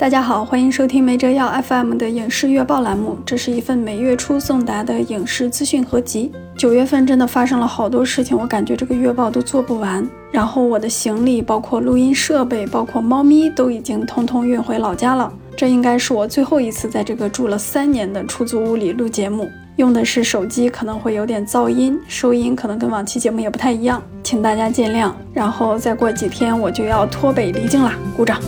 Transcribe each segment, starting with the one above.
大家好，欢迎收听没辙要 FM 的影视月报栏目。这是一份每月初送达的影视资讯合集。九月份真的发生了好多事情，我感觉这个月报都做不完。然后我的行李，包括录音设备，包括猫咪，都已经通通运回老家了。这应该是我最后一次在这个住了三年的出租屋里录节目，用的是手机，可能会有点噪音，收音可能跟往期节目也不太一样，请大家见谅。然后再过几天我就要脱北离境啦，鼓掌。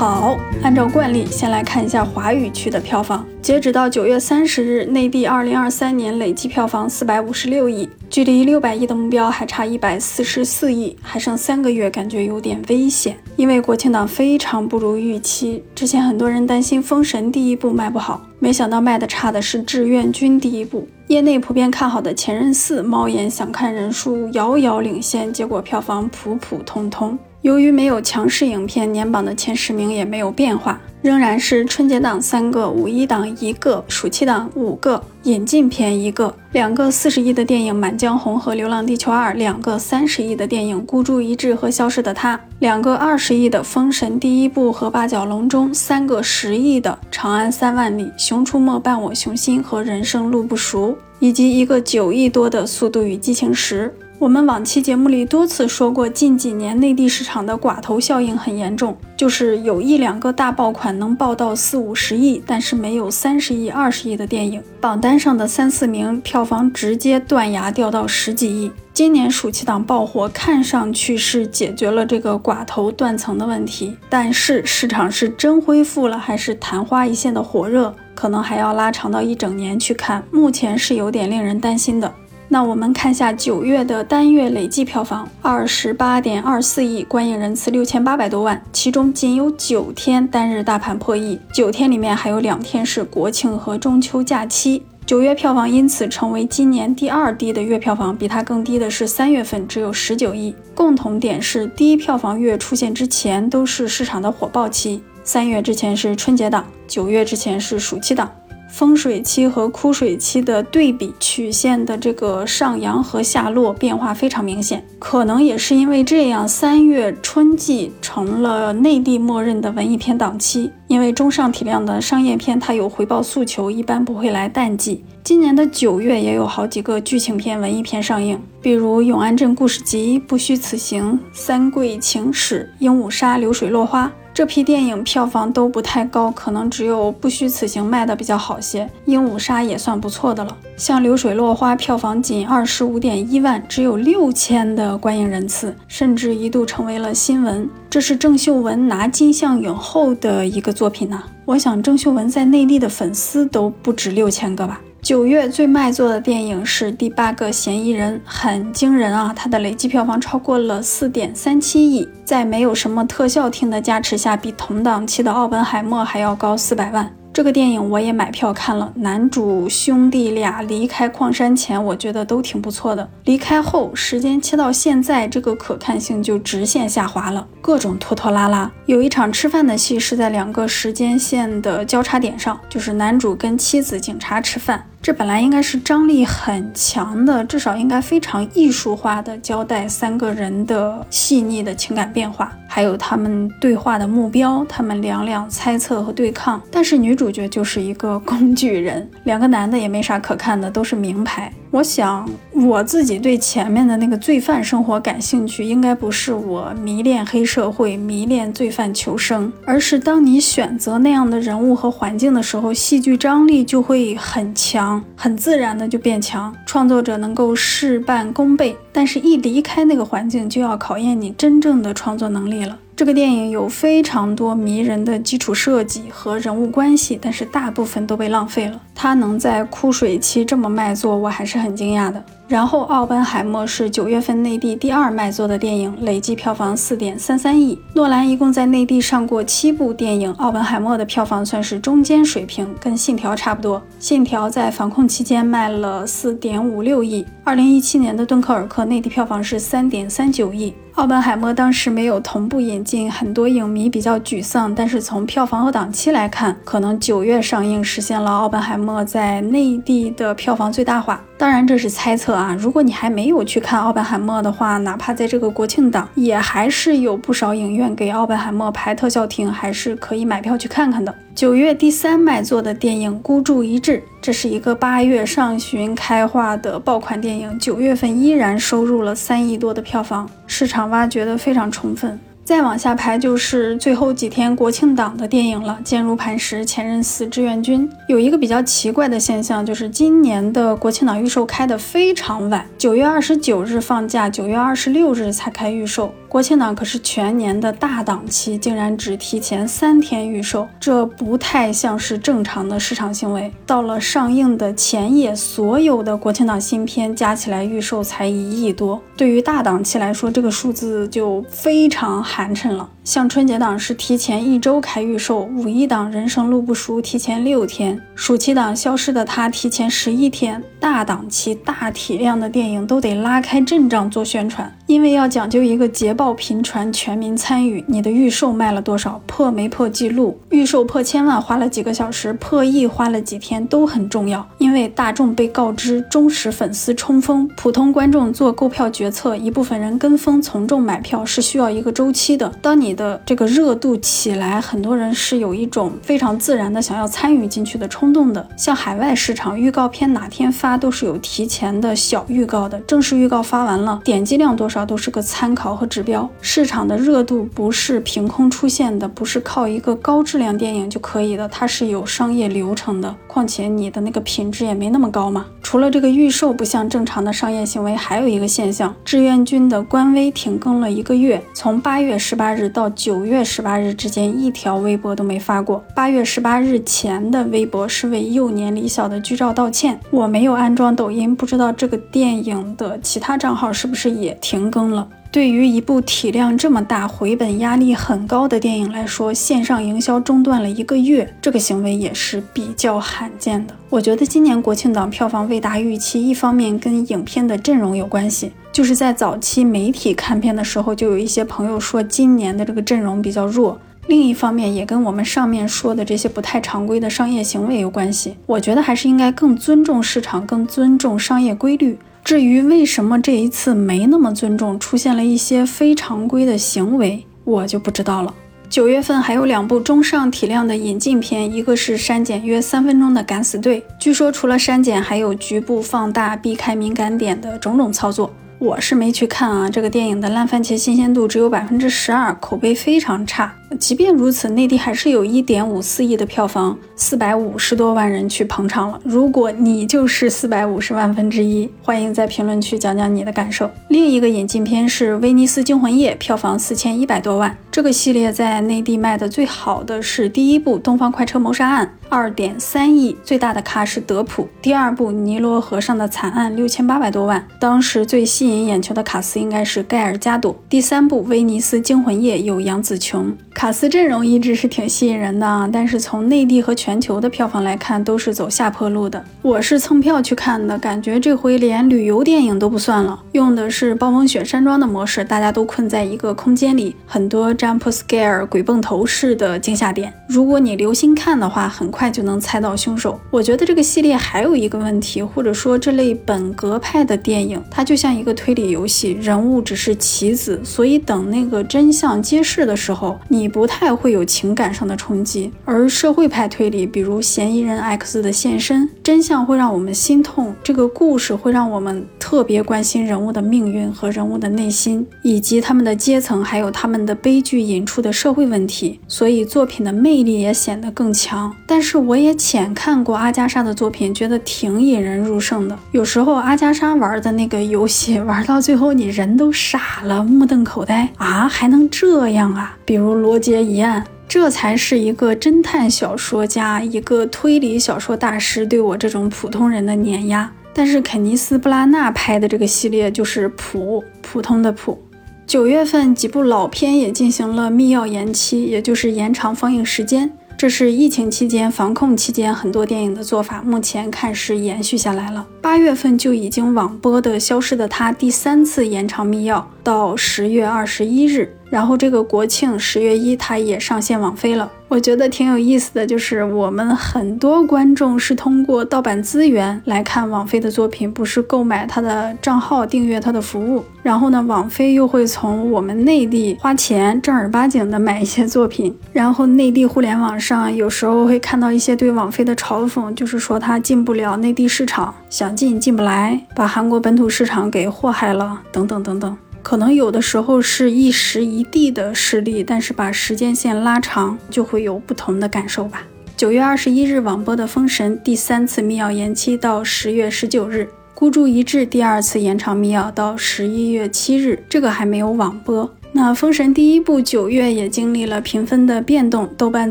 好，按照惯例，先来看一下华语区的票房。截止到九月三十日，内地二零二三年累计票房四百五十六亿，距离六百亿的目标还差一百四十四亿，还剩三个月，感觉有点危险。因为国庆档非常不如预期，之前很多人担心《封神》第一部卖不好，没想到卖的差的是《志愿军》第一部。业内普遍看好的《前任四》，猫眼想看人数遥遥领先，结果票房普普通通。由于没有强势影片，年榜的前十名也没有变化，仍然是春节档三个，五一档一个，暑期档五个，引进片一个，两个四十亿的电影《满江红》和《流浪地球二》，两个三十亿的电影《孤注一掷》和《消失的她》，两个二十亿的《封神》第一部和《八角笼中》，三个十亿的《长安三万里》《熊出没伴我熊心》和《人生路不熟》，以及一个九亿多的《速度与激情十》。我们往期节目里多次说过，近几年内地市场的寡头效应很严重，就是有一两个大爆款能爆到四五十亿，但是没有三十亿、二十亿的电影，榜单上的三四名票房直接断崖掉到十几亿。今年暑期档爆火，看上去是解决了这个寡头断层的问题，但是市场是真恢复了，还是昙花一现的火热，可能还要拉长到一整年去看，目前是有点令人担心的。那我们看下九月的单月累计票房，二十八点二四亿，观影人次六千八百多万，其中仅有九天单日大盘破亿，九天里面还有两天是国庆和中秋假期。九月票房因此成为今年第二低的月票房，比它更低的是三月份，只有十九亿。共同点是第一票房月出现之前都是市场的火爆期，三月之前是春节档，九月之前是暑期档。丰水期和枯水期的对比曲线的这个上扬和下落变化非常明显，可能也是因为这样，三月春季成了内地默认的文艺片档期。因为中上体量的商业片它有回报诉求，一般不会来淡季。今年的九月也有好几个剧情片、文艺片上映，比如《永安镇故事集》《不虚此行》《三桂情史》《鹦鹉杀》《流水落花》。这批电影票房都不太高，可能只有《不虚此行》卖的比较好些，《鹦鹉杀》也算不错的了。像《流水落花》票房仅二十五点一万，只有六千的观影人次，甚至一度成为了新闻。这是郑秀文拿金像影后的一个作品呢。我想郑秀文在内地的粉丝都不止六千个吧。九月最卖座的电影是《第八个嫌疑人》，很惊人啊！它的累计票房超过了四点三七亿，在没有什么特效厅的加持下，比同档期的《奥本海默》还要高四百万。这个电影我也买票看了，男主兄弟俩离开矿山前，我觉得都挺不错的。离开后，时间切到现在，这个可看性就直线下滑了，各种拖拖拉拉。有一场吃饭的戏是在两个时间线的交叉点上，就是男主跟妻子警察吃饭。这本来应该是张力很强的，至少应该非常艺术化的交代三个人的细腻的情感变化，还有他们对话的目标，他们两两猜测和对抗。但是女主角就是一个工具人，两个男的也没啥可看的，都是名牌。我想我自己对前面的那个罪犯生活感兴趣，应该不是我迷恋黑社会、迷恋罪犯求生，而是当你选择那样的人物和环境的时候，戏剧张力就会很强，很自然的就变强，创作者能够事半功倍。但是，一离开那个环境，就要考验你真正的创作能力了。这个电影有非常多迷人的基础设计和人物关系，但是大部分都被浪费了。它能在枯水期这么卖座，我还是很惊讶的。然后，《奥本海默》是九月份内地第二卖座的电影，累计票房四点三三亿。诺兰一共在内地上过七部电影，《奥本海默》的票房算是中间水平，跟《信条》差不多。《信条》在防控期间卖了四点五六亿。二零一七年的《敦刻尔克》内地票房是三点三九亿。奥本海默当时没有同步引进，很多影迷比较沮丧。但是从票房和档期来看，可能九月上映实现了奥本海默在内地的票房最大化。当然这是猜测啊。如果你还没有去看《奥本海默》的话，哪怕在这个国庆档，也还是有不少影院给《奥本海默》排特效厅，还是可以买票去看看的。九月第三卖座的电影《孤注一掷》，这是一个八月上旬开画的爆款电影，九月份依然收入了三亿多的票房，市场挖掘的非常充分。再往下排就是最后几天国庆档的电影了，《坚如磐石》《前任四》《志愿军》。有一个比较奇怪的现象，就是今年的国庆档预售开的非常晚，九月二十九日放假，九月二十六日才开预售。国庆档可是全年的大档期，竟然只提前三天预售，这不太像是正常的市场行为。到了上映的前夜，所有的国庆档新片加起来预售才一亿多，对于大档期来说，这个数字就非常罕寒碜了。像春节档是提前一周开预售，五一档《人生路不熟》提前六天，暑期档《消失的他》提前十一天。大档期、大体量的电影都得拉开阵仗做宣传，因为要讲究一个捷报频传、全民参与。你的预售卖了多少，破没破记录？预售破千万花了几个小时，破亿花了几天都很重要，因为大众被告知，忠实粉丝冲锋，普通观众做购票决策，一部分人跟风从众买票是需要一个周期的。当你的这个热度起来，很多人是有一种非常自然的想要参与进去的冲动的。像海外市场预告片哪天发都是有提前的小预告的，正式预告发完了，点击量多少都是个参考和指标。市场的热度不是凭空出现的，不是靠一个高质量电影就可以的，它是有商业流程的。况且你的那个品质也没那么高嘛。除了这个预售不像正常的商业行为，还有一个现象，志愿军的官微停更了一个月，从八月十八日到。九月十八日之间，一条微博都没发过。八月十八日前的微博是为幼年李小的剧照道歉。我没有安装抖音，不知道这个电影的其他账号是不是也停更了。对于一部体量这么大、回本压力很高的电影来说，线上营销中断了一个月，这个行为也是比较罕见的。我觉得今年国庆档票房未达预期，一方面跟影片的阵容有关系，就是在早期媒体看片的时候，就有一些朋友说今年的这个阵容比较弱；另一方面也跟我们上面说的这些不太常规的商业行为有关系。我觉得还是应该更尊重市场，更尊重商业规律。至于为什么这一次没那么尊重，出现了一些非常规的行为，我就不知道了。九月份还有两部中上体量的引进片，一个是删减约三分钟的《敢死队》，据说除了删减，还有局部放大、避开敏感点的种种操作。我是没去看啊，这个电影的烂番茄新鲜度只有百分之十二，口碑非常差。即便如此，内地还是有一点五四亿的票房，四百五十多万人去捧场了。如果你就是四百五十万分之一，欢迎在评论区讲讲你的感受。另一个引进片是《威尼斯惊魂夜》，票房四千一百多万。这个系列在内地卖的最好的是第一部《东方快车谋杀案》。二点三亿，最大的咖是德普。第二部《尼罗河上的惨案》六千八百多万，当时最吸引引眼球的卡司应该是盖尔加朵。第三部《威尼斯惊魂夜》有杨紫琼，卡司阵容一直是挺吸引人的，但是从内地和全球的票房来看，都是走下坡路的。我是蹭票去看的，感觉这回连旅游电影都不算了，用的是暴风雪山庄的模式，大家都困在一个空间里，很多 jump scare 鬼蹦头式的惊吓点。如果你留心看的话，很。快就能猜到凶手。我觉得这个系列还有一个问题，或者说这类本格派的电影，它就像一个推理游戏，人物只是棋子，所以等那个真相揭示的时候，你不太会有情感上的冲击。而社会派推理，比如嫌疑人 X 的现身，真相会让我们心痛，这个故事会让我们特别关心人物的命运和人物的内心，以及他们的阶层，还有他们的悲剧引出的社会问题，所以作品的魅力也显得更强。但是。我也浅看过阿加莎的作品，觉得挺引人入胜的。有时候阿加莎玩的那个游戏，玩到最后你人都傻了，目瞪口呆啊，还能这样啊？比如《罗杰一案》，这才是一个侦探小说家，一个推理小说大师对我这种普通人的碾压。但是肯尼斯·布拉纳拍的这个系列就是普普通的普。九月份几部老片也进行了密钥延期，也就是延长放映时间。这是疫情期间、防控期间很多电影的做法，目前看是延续下来了。八月份就已经网播的《消失的她》第三次延长密钥到十月二十一日。然后这个国庆十月一，它也上线网飞了。我觉得挺有意思的，就是我们很多观众是通过盗版资源来看网飞的作品，不是购买它的账号订阅它的服务。然后呢，网飞又会从我们内地花钱正儿八经的买一些作品。然后内地互联网上有时候会看到一些对网飞的嘲讽，就是说它进不了内地市场，想进进不来，把韩国本土市场给祸害了，等等等等。可能有的时候是一时一地的失利，但是把时间线拉长，就会有不同的感受吧。九月二十一日网播的《封神》第三次密钥延期到十月十九日，《孤注一掷》第二次延长密钥到十一月七日，这个还没有网播。那《封神》第一部九月也经历了评分的变动，豆瓣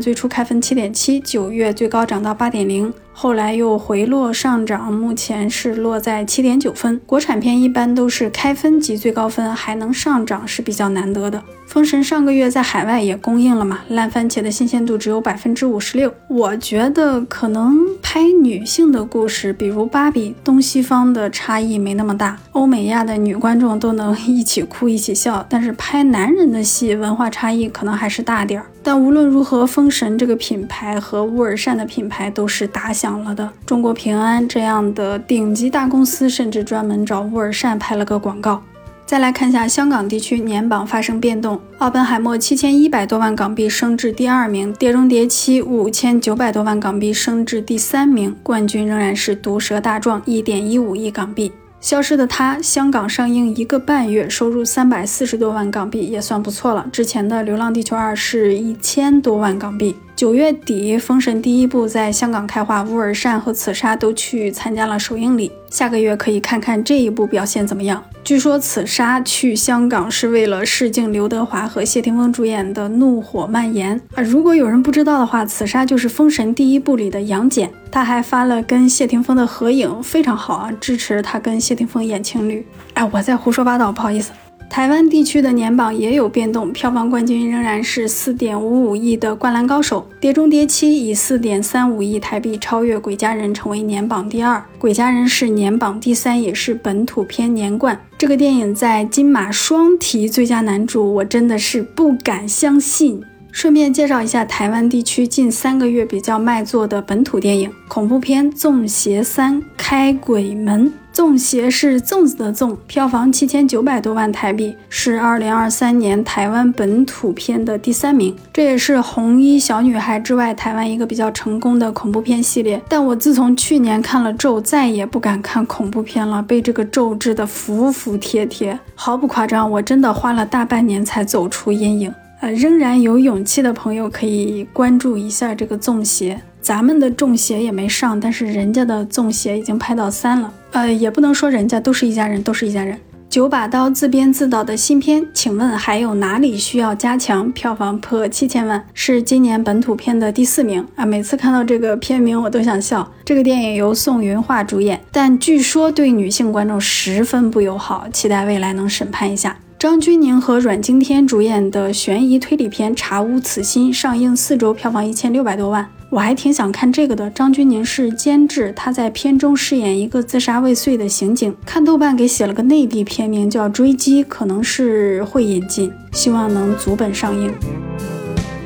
最初开分七点七，九月最高涨到八点零。后来又回落上涨，目前是落在七点九分。国产片一般都是开分及最高分，还能上涨是比较难得的。封神上个月在海外也公映了嘛，烂番茄的新鲜度只有百分之五十六。我觉得可能拍女性的故事，比如芭比，东西方的差异没那么大，欧美亚的女观众都能 一起哭一起笑。但是拍男人的戏，文化差异可能还是大点儿。但无论如何，封神这个品牌和乌尔善的品牌都是打响了的。中国平安这样的顶级大公司，甚至专门找乌尔善拍了个广告。再来看一下香港地区年榜发生变动，奥本海默七千一百多万港币升至第二名，碟中谍七五千九百多万港币升至第三名，冠军仍然是毒舌大壮一点一五亿港币。消失的她，香港上映一个半月，收入三百四十多万港币，也算不错了。之前的《流浪地球二》是一千多万港币。九月底，《封神》第一部在香港开画，乌尔善和此沙都去参加了首映礼。下个月可以看看这一部表现怎么样。据说此沙去香港是为了试镜刘德华和谢霆锋主演的《怒火蔓延》啊。如果有人不知道的话，此沙就是《封神》第一部里的杨戬。他还发了跟谢霆锋的合影，非常好啊，支持他跟谢霆锋演情侣。哎，我在胡说八道，不好意思。台湾地区的年榜也有变动，票房冠军仍然是四点五五亿的《灌篮高手》，《碟中谍七》以四点三五亿台币超越《鬼家人》，成为年榜第二，《鬼家人》是年榜第三，也是本土片年冠。这个电影在金马双提最佳男主，我真的是不敢相信。顺便介绍一下台湾地区近三个月比较卖座的本土电影恐怖片《粽邪三开鬼门》。粽邪是粽子的粽，票房七千九百多万台币，是二零二三年台湾本土片的第三名。这也是红衣小女孩之外台湾一个比较成功的恐怖片系列。但我自从去年看了咒，再也不敢看恐怖片了，被这个咒治得服服帖帖，毫不夸张，我真的花了大半年才走出阴影。呃，仍然有勇气的朋友可以关注一下这个《粽邪》，咱们的《粽邪》也没上，但是人家的《粽邪》已经拍到三了。呃，也不能说人家都是一家人，都是一家人。九把刀自编自导的新片，请问还有哪里需要加强？票房破七千万，是今年本土片的第四名啊！每次看到这个片名，我都想笑。这个电影由宋云桦主演，但据说对女性观众十分不友好，期待未来能审判一下。张钧甯和阮经天主演的悬疑推理片《查无此心》上映四周，票房一千六百多万。我还挺想看这个的。张钧甯是监制，他在片中饰演一个自杀未遂的刑警。看豆瓣给写了个内地片名叫《追击》，可能是会引进，希望能足本上映。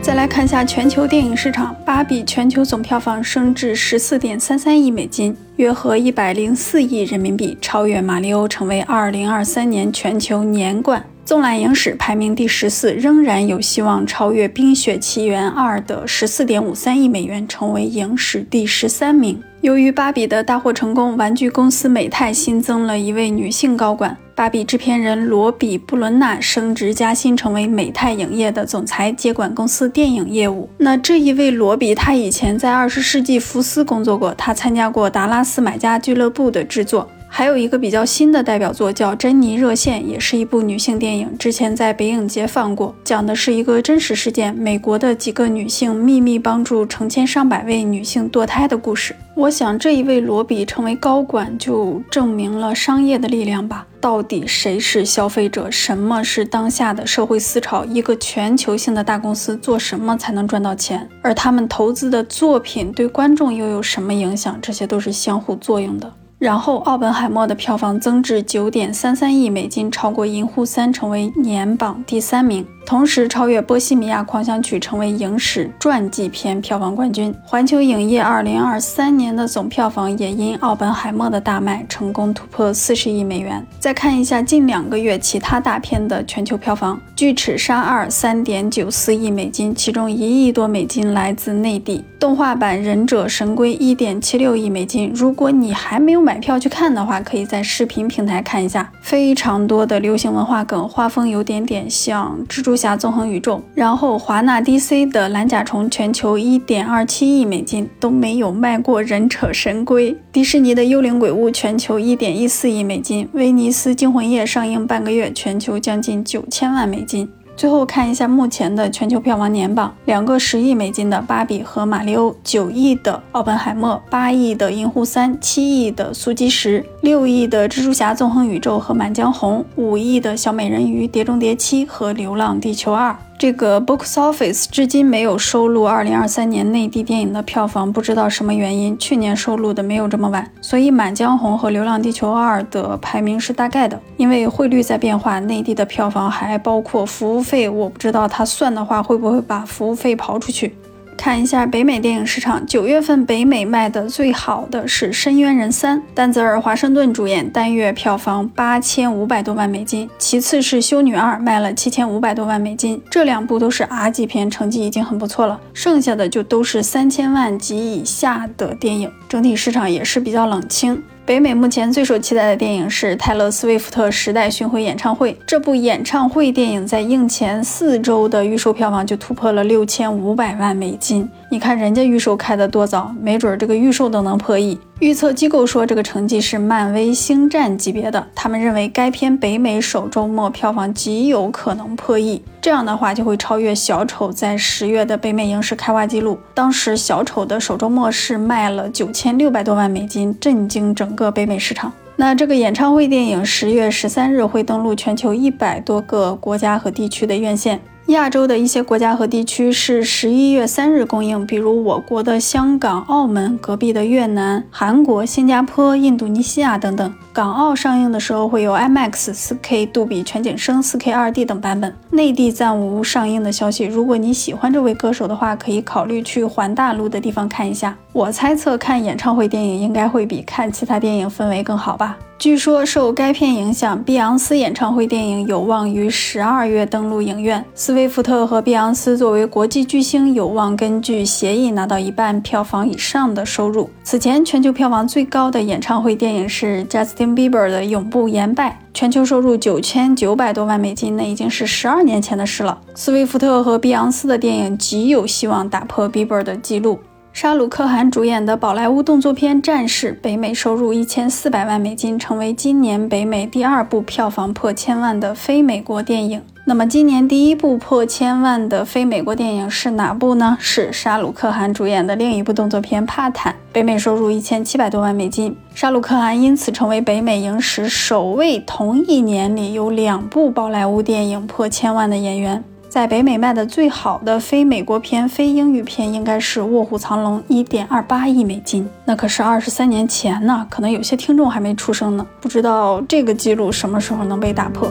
再来看一下全球电影市场，《芭比》全球总票房升至十四点三三亿美金，约合一百零四亿人民币，超越《马里奥》，成为二零二三年全球年冠。纵览影史排名第十四，仍然有希望超越《冰雪奇缘二》的十四点五三亿美元，成为影史第十三名。由于芭比的大获成功，玩具公司美泰新增了一位女性高管，芭比制片人罗比·布伦纳升职加薪，成为美泰影业的总裁，接管公司电影业务。那这一位罗比，他以前在二十世纪福斯工作过，他参加过《达拉斯买家俱乐部》的制作。还有一个比较新的代表作叫《珍妮热线》，也是一部女性电影，之前在北影节放过，讲的是一个真实事件，美国的几个女性秘密帮助成千上百位女性堕胎的故事。我想这一位罗比成为高管，就证明了商业的力量吧。到底谁是消费者？什么是当下的社会思潮？一个全球性的大公司做什么才能赚到钱？而他们投资的作品对观众又有什么影响？这些都是相互作用的。然后，奥本海默的票房增至九点三三亿美金，超过《银护三》，成为年榜第三名。同时超越《波西米亚狂想曲》，成为影史传记片票房冠军。环球影业2023年的总票房也因《奥本海默》的大卖，成功突破四十亿美元。再看一下近两个月其他大片的全球票房，《巨齿鲨二》3.94亿美金，其中一亿多美金来自内地。动画版《忍者神龟》1.76亿美金。如果你还没有买票去看的话，可以在视频平台看一下，非常多的流行文化梗，画风有点点像蜘蛛侠纵横宇宙。然后华纳 DC 的《蓝甲虫》全球一点二七亿美金都没有卖过《忍者神龟》。迪士尼的《幽灵鬼屋》全球一点一四亿美金。威尼斯惊魂夜上映半个月，全球将近九千万美金。最后看一下目前的全球票房年榜：两个十亿美金的《芭比和马里奥》，九亿的《奥本海默》，八亿的《银护三》，七亿的《速激十》，六亿的《蜘蛛侠：纵横宇宙》和《满江红》，五亿的《小美人鱼：碟中谍七》和《流浪地球二》。这个 Box Office 至今没有收录2023年内地电影的票房，不知道什么原因。去年收录的没有这么晚，所以《满江红》和《流浪地球二》的排名是大概的。因为汇率在变化，内地的票房还包括服务费，我不知道他算的话会不会把服务费刨出去。看一下北美电影市场，九月份北美卖的最好的是《深渊人三》，丹泽尔·华盛顿主演，单月票房八千五百多万美金。其次是《修女二》，卖了七千五百多万美金。这两部都是 R 级片，成绩已经很不错了。剩下的就都是三千万及以下的电影，整体市场也是比较冷清。北美目前最受期待的电影是泰勒·斯威夫特时代巡回演唱会。这部演唱会电影在映前四周的预售票房就突破了六千五百万美金。你看人家预售开的多早，没准儿这个预售都能破亿。预测机构说这个成绩是漫威星战级别的，他们认为该片北美首周末票房极有可能破亿。这样的话就会超越小丑在十月的北美影史开画记录。当时小丑的首周末是卖了九千六百多万美金，震惊整个北美市场。那这个演唱会电影十月十三日会登陆全球一百多个国家和地区的院线。亚洲的一些国家和地区是十一月三日公映，比如我国的香港、澳门、隔壁的越南、韩国、新加坡、印度尼西亚等等。港澳上映的时候会有 IMAX、4K 杜比全景声、4K 2D 等版本。内地暂无上映的消息。如果你喜欢这位歌手的话，可以考虑去环大陆的地方看一下。我猜测看演唱会电影应该会比看其他电影氛围更好吧。据说受该片影响，碧昂斯演唱会电影有望于十二月登陆影院。威夫特和碧昂斯作为国际巨星，有望根据协议拿到一半票房以上的收入。此前全球票房最高的演唱会电影是贾斯汀·比伯的《永不言败》，全球收入九千九百多万美金，那已经是十二年前的事了。斯威夫特和碧昂斯的电影极有希望打破比伯的记录。沙鲁克汗主演的宝莱坞动作片《战士》北美收入一千四百万美金，成为今年北美第二部票房破千万的非美国电影。那么，今年第一部破千万的非美国电影是哪部呢？是沙鲁克汗主演的另一部动作片《帕坦》，北美收入一千七百多万美金。沙鲁克汗因此成为北美影史首位同一年里有两部宝莱坞电影破千万的演员。在北美卖的最好的非美国片、非英语片应该是《卧虎藏龙》，一点二八亿美金，那可是二十三年前呢，可能有些听众还没出生呢，不知道这个记录什么时候能被打破。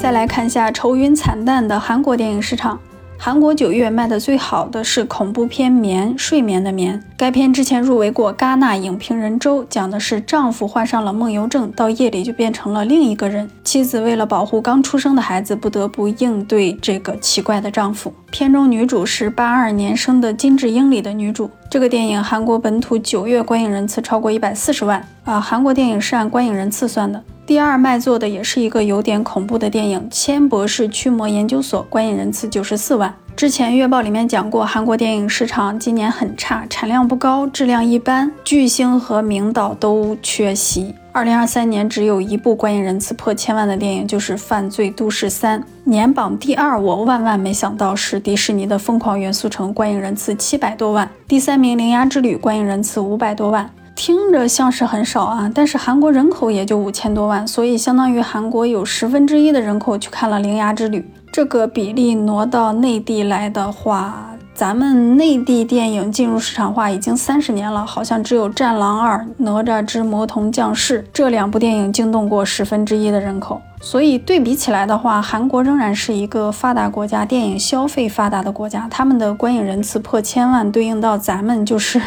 再来看一下愁云惨淡的韩国电影市场。韩国九月卖的最好的是恐怖片《眠》，睡眠的眠。该片之前入围过戛纳影评人周，讲的是丈夫患上了梦游症，到夜里就变成了另一个人。妻子为了保护刚出生的孩子，不得不应对这个奇怪的丈夫。片中女主是八二年生的金智英里的女主。这个电影韩国本土九月观影人次超过一百四十万啊！韩国电影是按观影人次算的。第二卖座的也是一个有点恐怖的电影《千博士驱魔研究所》，观影人次九十四万。之前月报里面讲过，韩国电影市场今年很差，产量不高，质量一般，巨星和名导都缺席。二零二三年只有一部观影人次破千万的电影，就是《犯罪都市三》，年榜第二。我万万没想到是迪士尼的《疯狂元素城》，观影人次七百多万。第三名《铃芽之旅》，观影人次五百多万。听着像是很少啊，但是韩国人口也就五千多万，所以相当于韩国有十分之一的人口去看了《铃芽之旅》。这个比例挪到内地来的话，咱们内地电影进入市场化已经三十年了，好像只有《战狼二》《哪吒之魔童降世》这两部电影惊动过十分之一的人口。所以对比起来的话，韩国仍然是一个发达国家，电影消费发达的国家，他们的观影人次破千万，对应到咱们就是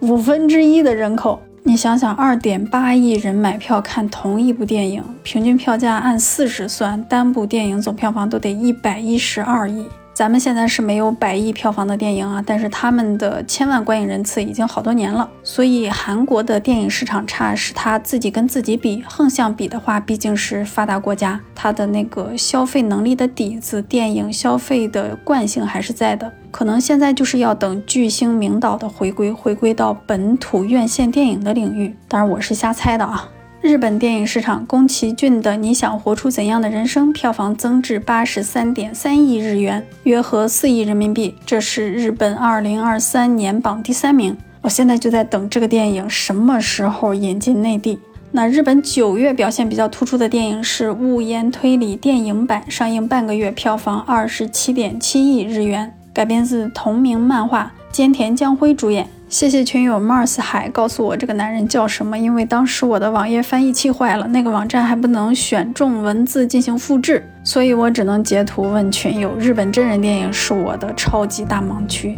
五分之一的人口。你想想，二点八亿人买票看同一部电影，平均票价按四十算，单部电影总票房都得一百一十二亿。咱们现在是没有百亿票房的电影啊，但是他们的千万观影人次已经好多年了。所以韩国的电影市场差是他自己跟自己比，横向比的话，毕竟是发达国家，它的那个消费能力的底子，电影消费的惯性还是在的。可能现在就是要等巨星名导的回归，回归到本土院线电影的领域。当然我是瞎猜的啊。日本电影市场，宫崎骏的《你想活出怎样的人生》票房增至八十三点三亿日元，约合四亿人民币，这是日本二零二三年榜第三名。我现在就在等这个电影什么时候引进内地。那日本九月表现比较突出的电影是《雾烟推理》电影版，上映半个月，票房二十七点七亿日元，改编自同名漫画，菅田将晖主演。谢谢群友 Mars 海告诉我这个男人叫什么，因为当时我的网页翻译器坏了，那个网站还不能选中文字进行复制，所以我只能截图问群友。日本真人电影是我的超级大盲区。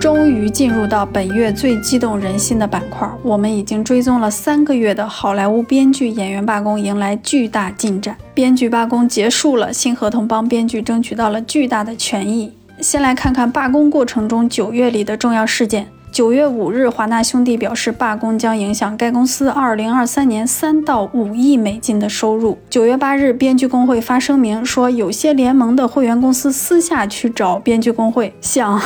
终于进入到本月最激动人心的板块，我们已经追踪了三个月的好莱坞编剧演员罢工迎来巨大进展，编剧罢工结束了，新合同帮编剧争取到了巨大的权益。先来看看罢工过程中九月里的重要事件。九月五日，华纳兄弟表示，罢工将影响该公司二零二三年三到五亿美金的收入。九月八日，编剧工会发声明说，有些联盟的会员公司私下去找编剧工会，想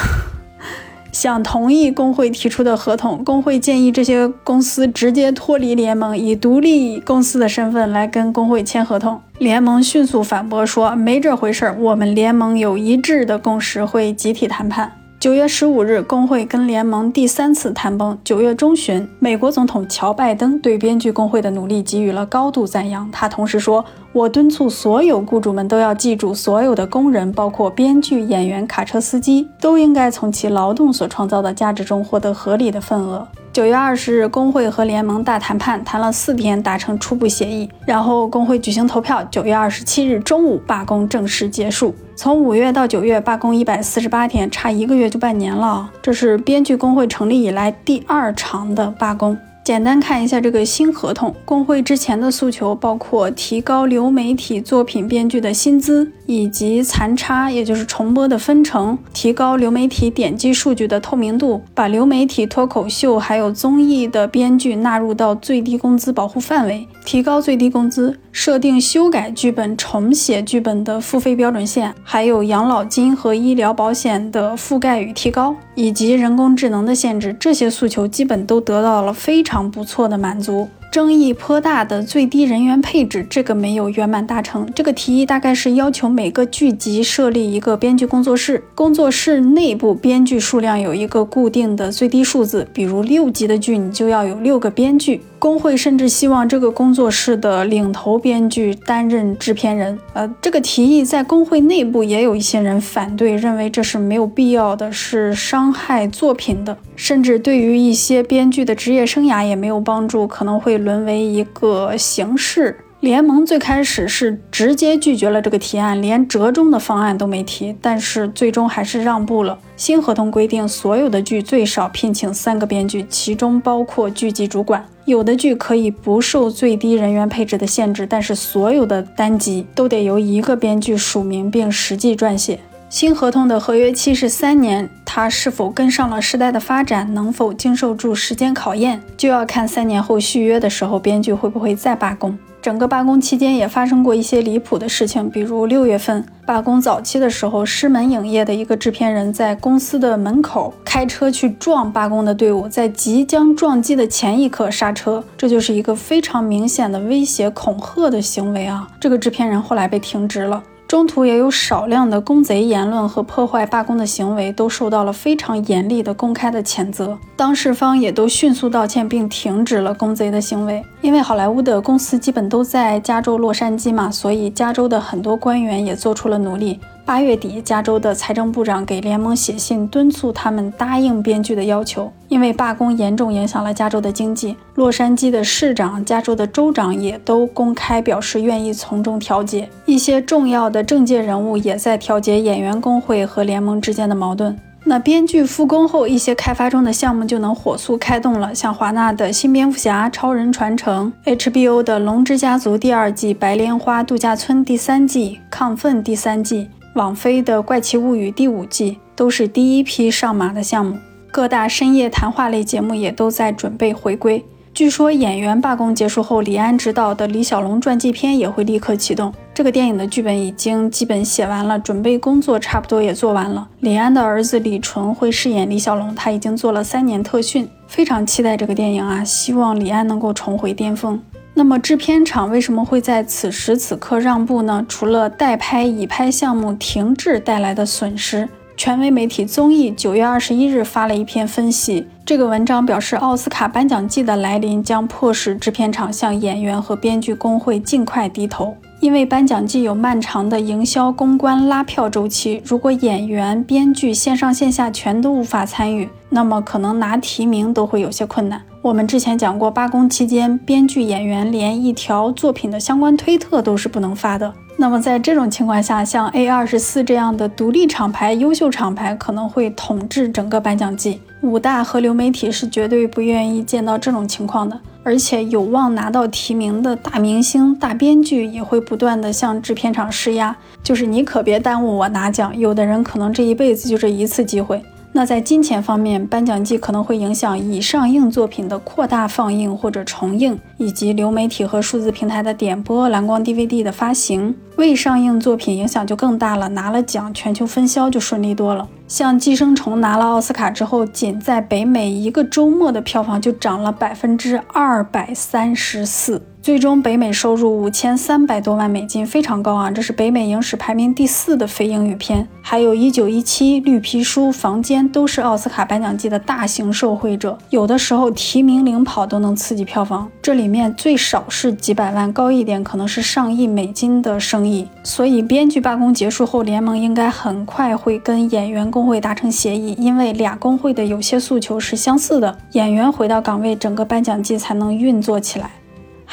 想 同意工会提出的合同。工会建议这些公司直接脱离联盟，以独立公司的身份来跟工会签合同。联盟迅速反驳说，没这回事儿，我们联盟有一致的共识，会集体谈判。九月十五日，工会跟联盟第三次谈崩。九月中旬，美国总统乔拜登对编剧工会的努力给予了高度赞扬。他同时说：“我敦促所有雇主们都要记住，所有的工人，包括编剧、演员、卡车司机，都应该从其劳动所创造的价值中获得合理的份额。”九月二十日，工会和联盟大谈判，谈了四天，达成初步协议。然后工会举行投票。九月二十七日中午，罢工正式结束。从五月到九月，罢工一百四十八天，差一个月就半年了。这是编剧工会成立以来第二长的罢工。简单看一下这个新合同，工会之前的诉求包括提高流媒体作品编剧的薪资，以及残差，也就是重播的分成，提高流媒体点击数据的透明度，把流媒体脱口秀还有综艺的编剧纳入到最低工资保护范围，提高最低工资，设定修改剧本、重写剧本的付费标准线，还有养老金和医疗保险的覆盖与提高，以及人工智能的限制，这些诉求基本都得到了非常。不错的满足。争议颇大的最低人员配置，这个没有圆满达成。这个提议大概是要求每个剧集设立一个编剧工作室，工作室内部编剧数量有一个固定的最低数字，比如六集的剧，你就要有六个编剧。工会甚至希望这个工作室的领头编剧担任制片人。呃，这个提议在工会内部也有一些人反对，认为这是没有必要的，是伤害作品的，甚至对于一些编剧的职业生涯也没有帮助，可能会。沦为一个形式联盟，最开始是直接拒绝了这个提案，连折中的方案都没提，但是最终还是让步了。新合同规定，所有的剧最少聘请三个编剧，其中包括剧集主管。有的剧可以不受最低人员配置的限制，但是所有的单集都得由一个编剧署名并实际撰写。新合同的合约期是三年，它是否跟上了时代的发展，能否经受住时间考验，就要看三年后续约的时候，编剧会不会再罢工。整个罢工期间也发生过一些离谱的事情，比如六月份罢工早期的时候，狮门影业的一个制片人在公司的门口开车去撞罢工的队伍，在即将撞击的前一刻刹车，这就是一个非常明显的威胁恐吓的行为啊！这个制片人后来被停职了。中途也有少量的公贼言论和破坏罢工的行为，都受到了非常严厉的公开的谴责。当事方也都迅速道歉，并停止了公贼的行为。因为好莱坞的公司基本都在加州洛杉矶嘛，所以加州的很多官员也做出了努力。八月底，加州的财政部长给联盟写信，敦促他们答应编剧的要求，因为罢工严重影响了加州的经济。洛杉矶的市长、加州的州长也都公开表示愿意从中调解。一些重要的政界人物也在调解演员工会和联盟之间的矛盾。那编剧复工后，一些开发中的项目就能火速开动了，像华纳的新蝙蝠侠、超人传承，HBO 的龙之家族第二季、白莲花度假村第三季、亢奋第三季，网飞的怪奇物语第五季，都是第一批上马的项目。各大深夜谈话类节目也都在准备回归。据说演员罢工结束后，李安执导的李小龙传记片也会立刻启动。这个电影的剧本已经基本写完了，准备工作差不多也做完了。李安的儿子李纯会饰演李小龙，他已经做了三年特训，非常期待这个电影啊！希望李安能够重回巅峰。那么制片厂为什么会在此时此刻让步呢？除了代拍已拍项目停滞带来的损失。权威媒体综艺九月二十一日发了一篇分析，这个文章表示，奥斯卡颁奖季的来临将迫使制片厂向演员和编剧工会尽快低头，因为颁奖季有漫长的营销、公关、拉票周期，如果演员、编剧线上线下全都无法参与，那么可能拿提名都会有些困难。我们之前讲过，罢工期间，编剧、演员连一条作品的相关推特都是不能发的。那么在这种情况下，像 A 二十四这样的独立厂牌、优秀厂牌可能会统治整个颁奖季。五大和流媒体是绝对不愿意见到这种情况的。而且有望拿到提名的大明星、大编剧也会不断的向制片厂施压，就是你可别耽误我拿奖。有的人可能这一辈子就这一次机会。那在金钱方面，颁奖季可能会影响已上映作品的扩大放映或者重映，以及流媒体和数字平台的点播、蓝光 DVD 的发行。未上映作品影响就更大了，拿了奖，全球分销就顺利多了。像《寄生虫》拿了奥斯卡之后，仅在北美一个周末的票房就涨了百分之二百三十四。最终北美收入五千三百多万美金，非常高啊！这是北美影史排名第四的非英语片。还有一九一七、绿皮书、房间都是奥斯卡颁奖季的大型受惠者，有的时候提名领跑都能刺激票房。这里面最少是几百万，高一点可能是上亿美金的生意。所以编剧罢工结束后，联盟应该很快会跟演员工会达成协议，因为俩工会的有些诉求是相似的。演员回到岗位，整个颁奖季才能运作起来。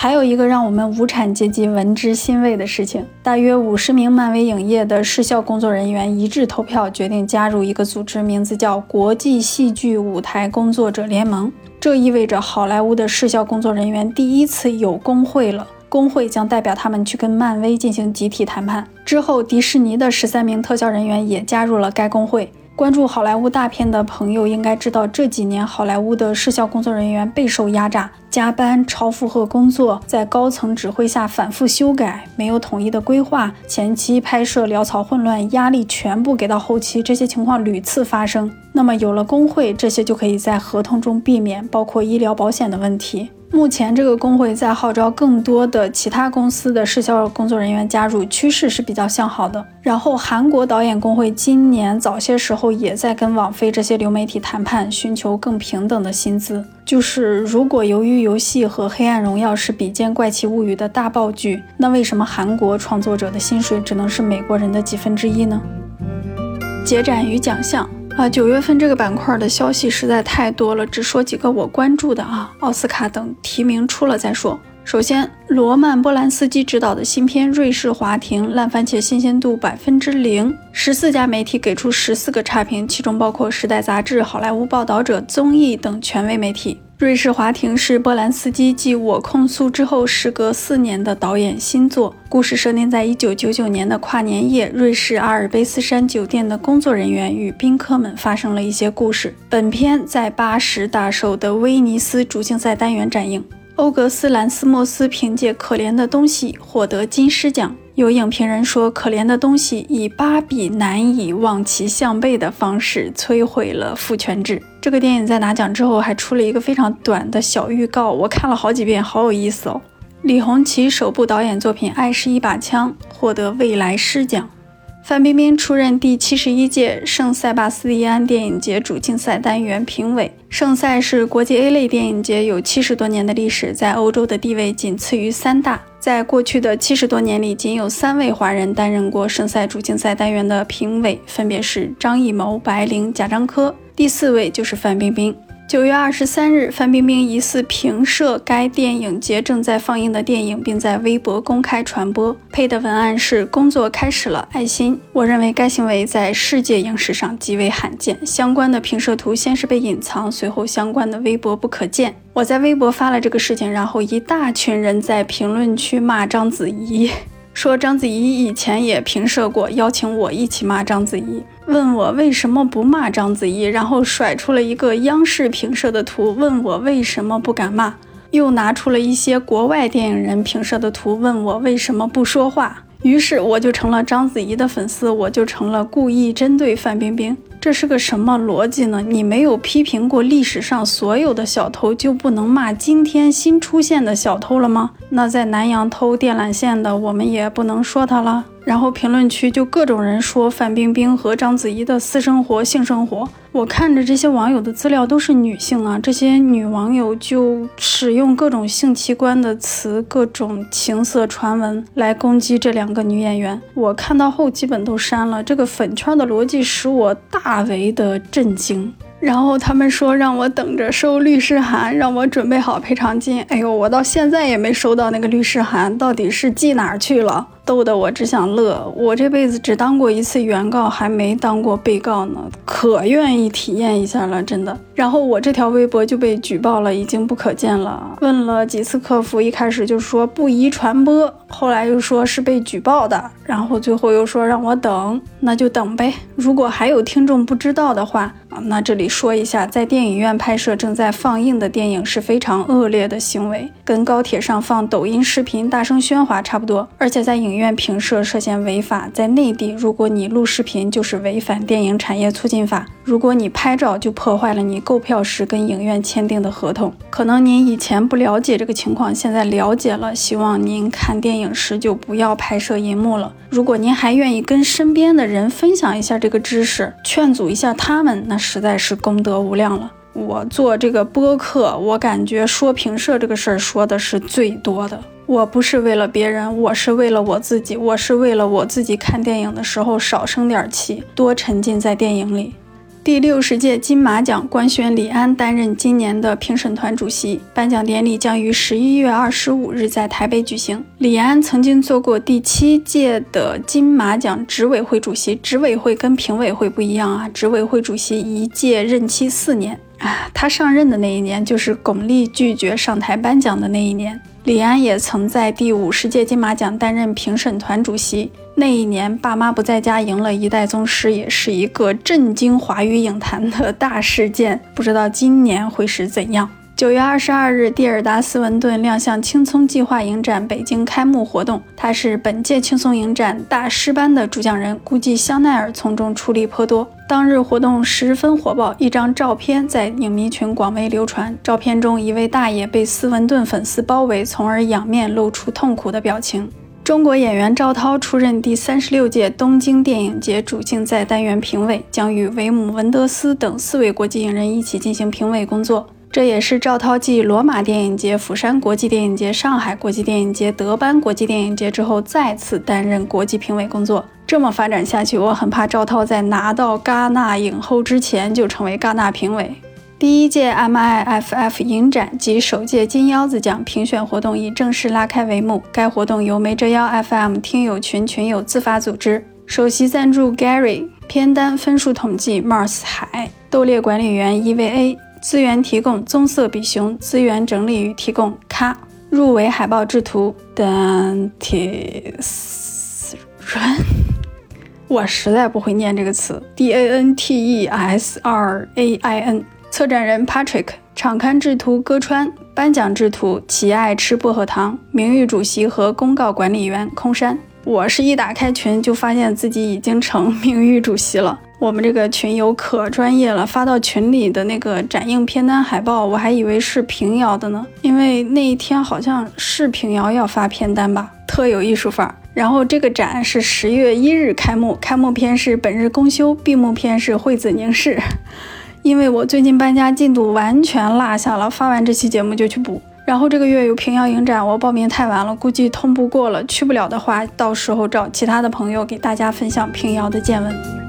还有一个让我们无产阶级闻之欣慰的事情：大约五十名漫威影业的视效工作人员一致投票，决定加入一个组织，名字叫国际戏剧舞台工作者联盟。这意味着好莱坞的视效工作人员第一次有工会了，工会将代表他们去跟漫威进行集体谈判。之后，迪士尼的十三名特效人员也加入了该工会。关注好莱坞大片的朋友应该知道，这几年好莱坞的视效工作人员备受压榨，加班、超负荷工作，在高层指挥下反复修改，没有统一的规划，前期拍摄潦草混乱，压力全部给到后期，这些情况屡次发生。那么有了工会，这些就可以在合同中避免，包括医疗保险的问题。目前这个工会在号召更多的其他公司的视效工作人员加入，趋势是比较向好的。然后韩国导演工会今年早些时候也在跟网飞这些流媒体谈判，寻求更平等的薪资。就是如果《由于游戏》和《黑暗荣耀》是比肩《怪奇物语》的大爆剧，那为什么韩国创作者的薪水只能是美国人的几分之一呢？结展与奖项。啊，九月份这个板块的消息实在太多了，只说几个我关注的啊。奥斯卡等提名出了再说。首先，罗曼·波兰斯基执导的新片《瑞士华庭》，烂番茄新鲜度百分之零，十四家媒体给出十四个差评，其中包括《时代》杂志、《好莱坞报道者》、综艺等权威媒体。瑞士华庭是波兰斯基继《我控诉》之后，时隔四年的导演新作。故事设定在一九九九年的跨年夜，瑞士阿尔卑斯山酒店的工作人员与宾客们发生了一些故事。本片在八十大寿的威尼斯主竞赛单元展映。欧格斯·兰斯莫斯凭借《可怜的东西》获得金狮奖。有影评人说，《可怜的东西》以芭比难以望其项背的方式摧毁了父权制。这个电影在拿奖之后还出了一个非常短的小预告，我看了好几遍，好有意思哦。李红旗首部导演作品《爱是一把枪》获得未来狮奖。范冰冰出任第七十一届圣塞巴斯蒂安电影节主竞赛单元评委。圣塞是国际 A 类电影节，有七十多年的历史，在欧洲的地位仅次于三大。在过去的七十多年里，仅有三位华人担任过圣塞主竞赛单元的评委，分别是张艺谋、白灵、贾樟柯。第四位就是范冰冰。九月二十三日，范冰冰疑似评摄该电影节正在放映的电影，并在微博公开传播，配的文案是“工作开始了，爱心”。我认为该行为在世界影史上极为罕见。相关的评摄图先是被隐藏，随后相关的微博不可见。我在微博发了这个事情，然后一大群人在评论区骂章子怡。说章子怡以前也评摄过，邀请我一起骂章子怡，问我为什么不骂章子怡，然后甩出了一个央视评社的图，问我为什么不敢骂，又拿出了一些国外电影人评社的图，问我为什么不说话。于是我就成了章子怡的粉丝，我就成了故意针对范冰冰。这是个什么逻辑呢？你没有批评过历史上所有的小偷，就不能骂今天新出现的小偷了吗？那在南阳偷电缆线的，我们也不能说他了。然后评论区就各种人说范冰冰和章子怡的私生活、性生活。我看着这些网友的资料都是女性啊，这些女网友就使用各种性器官的词、各种情色传闻来攻击这两个女演员。我看到后基本都删了。这个粉圈的逻辑使我大大为的震惊。然后他们说让我等着收律师函，让我准备好赔偿金。哎呦，我到现在也没收到那个律师函，到底是寄哪儿去了？逗得我只想乐。我这辈子只当过一次原告，还没当过被告呢，可愿意体验一下了，真的。然后我这条微博就被举报了，已经不可见了。问了几次客服，一开始就说不宜传播，后来又说是被举报的，然后最后又说让我等，那就等呗。如果还有听众不知道的话啊，那这里说一下，在电影院拍摄正在放映的电影是非常恶劣的行为，跟高铁上放抖音视频大声喧哗差不多，而且在影。院评摄涉嫌违法，在内地，如果你录视频，就是违反电影产业促进法；如果你拍照，就破坏了你购票时跟影院签订的合同。可能您以前不了解这个情况，现在了解了，希望您看电影时就不要拍摄银幕了。如果您还愿意跟身边的人分享一下这个知识，劝阻一下他们，那实在是功德无量了。我做这个播客，我感觉说评社这个事儿说的是最多的。我不是为了别人，我是为了我自己，我是为了我自己看电影的时候少生点气，多沉浸在电影里。第六十届金马奖官宣李安担任今年的评审团主席，颁奖典礼将于十一月二十五日在台北举行。李安曾经做过第七届的金马奖执委会主席，执委会跟评委会不一样啊，执委会主席一届任期四年啊，他上任的那一年就是巩俐拒绝上台颁奖的那一年。李安也曾在第五十届金马奖担任评审团主席。那一年，爸妈不在家赢了一代宗师，也是一个震惊华语影坛的大事件。不知道今年会是怎样？九月二十二日，蒂尔达斯文顿亮相青葱计划影展北京开幕活动，他是本届青松影展大师班的主讲人，估计香奈儿从中出力颇多。当日活动十分火爆，一张照片在影迷群广为流传。照片中，一位大爷被斯文顿粉丝包围，从而仰面露出痛苦的表情。中国演员赵涛出任第三十六届东京电影节主竞赛单元评委，将与维姆·文德斯等四位国际影人一起进行评委工作。这也是赵涛继罗马电影节、釜山国际电影节、上海国际电影节、德班国际电影节之后，再次担任国际评委工作。这么发展下去，我很怕赵涛在拿到戛纳影后之前就成为戛纳评委。第一届 MIFF 影展及首届金腰子奖评选活动已正式拉开帷幕。该活动由没折腰 FM 听友群群友自发组织，首席赞助 Gary，片单分数统计 Mars 海，斗猎管理员 EVA，资源提供棕色比熊，资源整理与提供咔，入围海报制图 Dantesran，。我实在不会念这个词，D A N T E S R A I N。策展人 Patrick，场刊制图歌川，颁奖制图奇爱吃薄荷糖，名誉主席和公告管理员空山。我是一打开群就发现自己已经成名誉主席了。我们这个群友可专业了，发到群里的那个展映片单海报，我还以为是平遥的呢，因为那一天好像是平遥要发片单吧，特有艺术范儿。然后这个展是十月一日开幕，开幕篇是本日公休，闭幕篇是惠子凝视。因为我最近搬家进度完全落下了，发完这期节目就去补。然后这个月有平遥影展，我报名太晚了，估计通不过了，去不了的话，到时候找其他的朋友给大家分享平遥的见闻。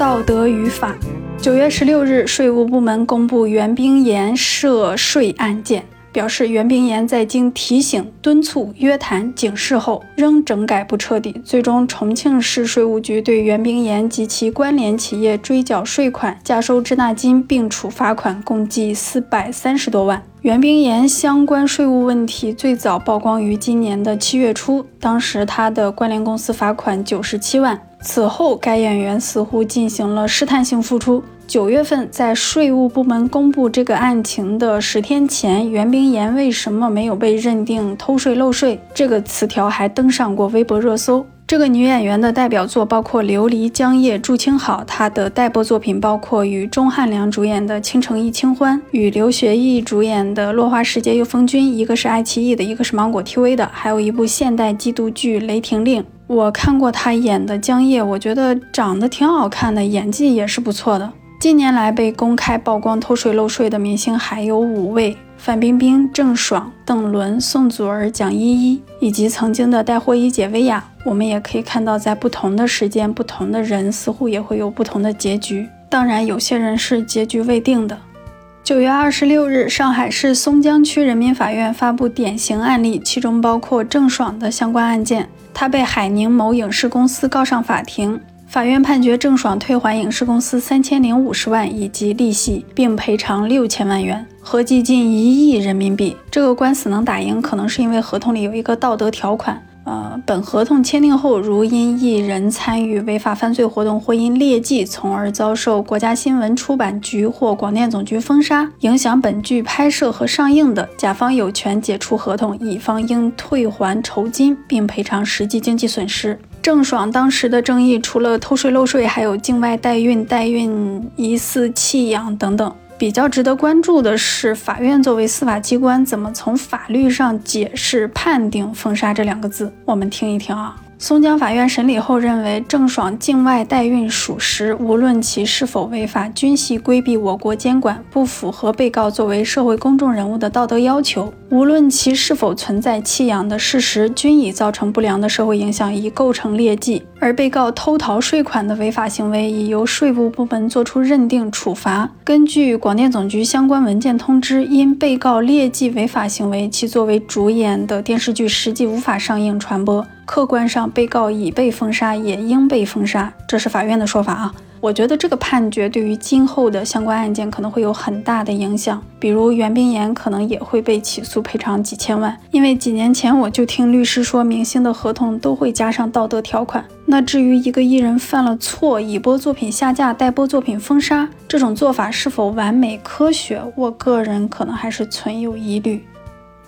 道德与法，九月十六日，税务部门公布袁冰妍涉税案件。表示袁冰妍在经提醒、敦促、约谈、警示后，仍整改不彻底，最终重庆市税务局对袁冰妍及其关联企业追缴税款、加收滞纳金，并处罚款，共计四百三十多万。袁冰妍相关税务问题最早曝光于今年的七月初，当时他的关联公司罚款九十七万。此后，该演员似乎进行了试探性复出。九月份，在税务部门公布这个案情的十天前，袁冰妍为什么没有被认定偷税漏税？这个词条还登上过微博热搜。这个女演员的代表作包括《琉璃》《江夜》《祝清好》，她的待播作品包括与钟汉良主演的《倾城一清欢》，与刘学义主演的《落花时节又逢君》，一个是爱奇艺的，一个是芒果 TV 的，还有一部现代缉毒剧《雷霆令》。我看过她演的《江夜》，我觉得长得挺好看的，演技也是不错的。近年来被公开曝光偷税漏税的明星还有五位：范冰冰、郑爽、邓伦、宋祖儿、蒋依依，以及曾经的带货一姐薇娅。我们也可以看到，在不同的时间，不同的人似乎也会有不同的结局。当然，有些人是结局未定的。九月二十六日，上海市松江区人民法院发布典型案例，其中包括郑爽的相关案件，她被海宁某影视公司告上法庭。法院判决郑爽退还影视公司三千零五十万以及利息，并赔偿六千万元，合计近一亿人民币。这个官司能打赢，可能是因为合同里有一个道德条款。呃，本合同签订后，如因一人参与违法犯罪活动或因劣迹，从而遭受国家新闻出版局或广电总局封杀，影响本剧拍摄和上映的，甲方有权解除合同，乙方应退还酬金并赔偿实际经济损失。郑爽当时的争议，除了偷税漏税，还有境外代孕、代孕疑似弃养等等。比较值得关注的是，法院作为司法机关，怎么从法律上解释判定“封杀”这两个字？我们听一听啊。松江法院审理后认为，郑爽境外代孕属实，无论其是否违法，均系规避我国监管，不符合被告作为社会公众人物的道德要求；无论其是否存在弃养的事实，均已造成不良的社会影响，已构成劣迹。而被告偷逃税款的违法行为，已由税务部门作出认定处罚。根据广电总局相关文件通知，因被告劣迹违法行为，其作为主演的电视剧实际无法上映传播。客观上，被告已被封杀，也应被封杀，这是法院的说法啊。我觉得这个判决对于今后的相关案件可能会有很大的影响，比如袁冰妍可能也会被起诉赔偿几千万。因为几年前我就听律师说，明星的合同都会加上道德条款。那至于一个艺人犯了错，已播作品下架、待播作品封杀，这种做法是否完美科学，我个人可能还是存有疑虑。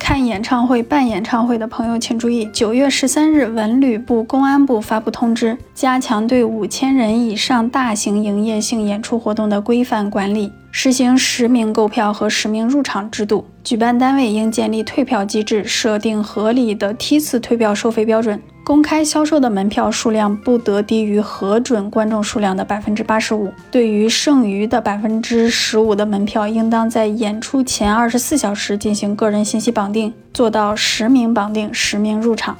看演唱会、办演唱会的朋友请注意，九月十三日，文旅部、公安部发布通知，加强对五千人以上大型营业性演出活动的规范管理，实行实名购票和实名入场制度。举办单位应建立退票机制，设定合理的梯次退票收费标准。公开销售的门票数量不得低于核准观众数量的百分之八十五。对于剩余的百分之十五的门票，应当在演出前二十四小时进行个人信息绑定，做到实名绑定、实名入场。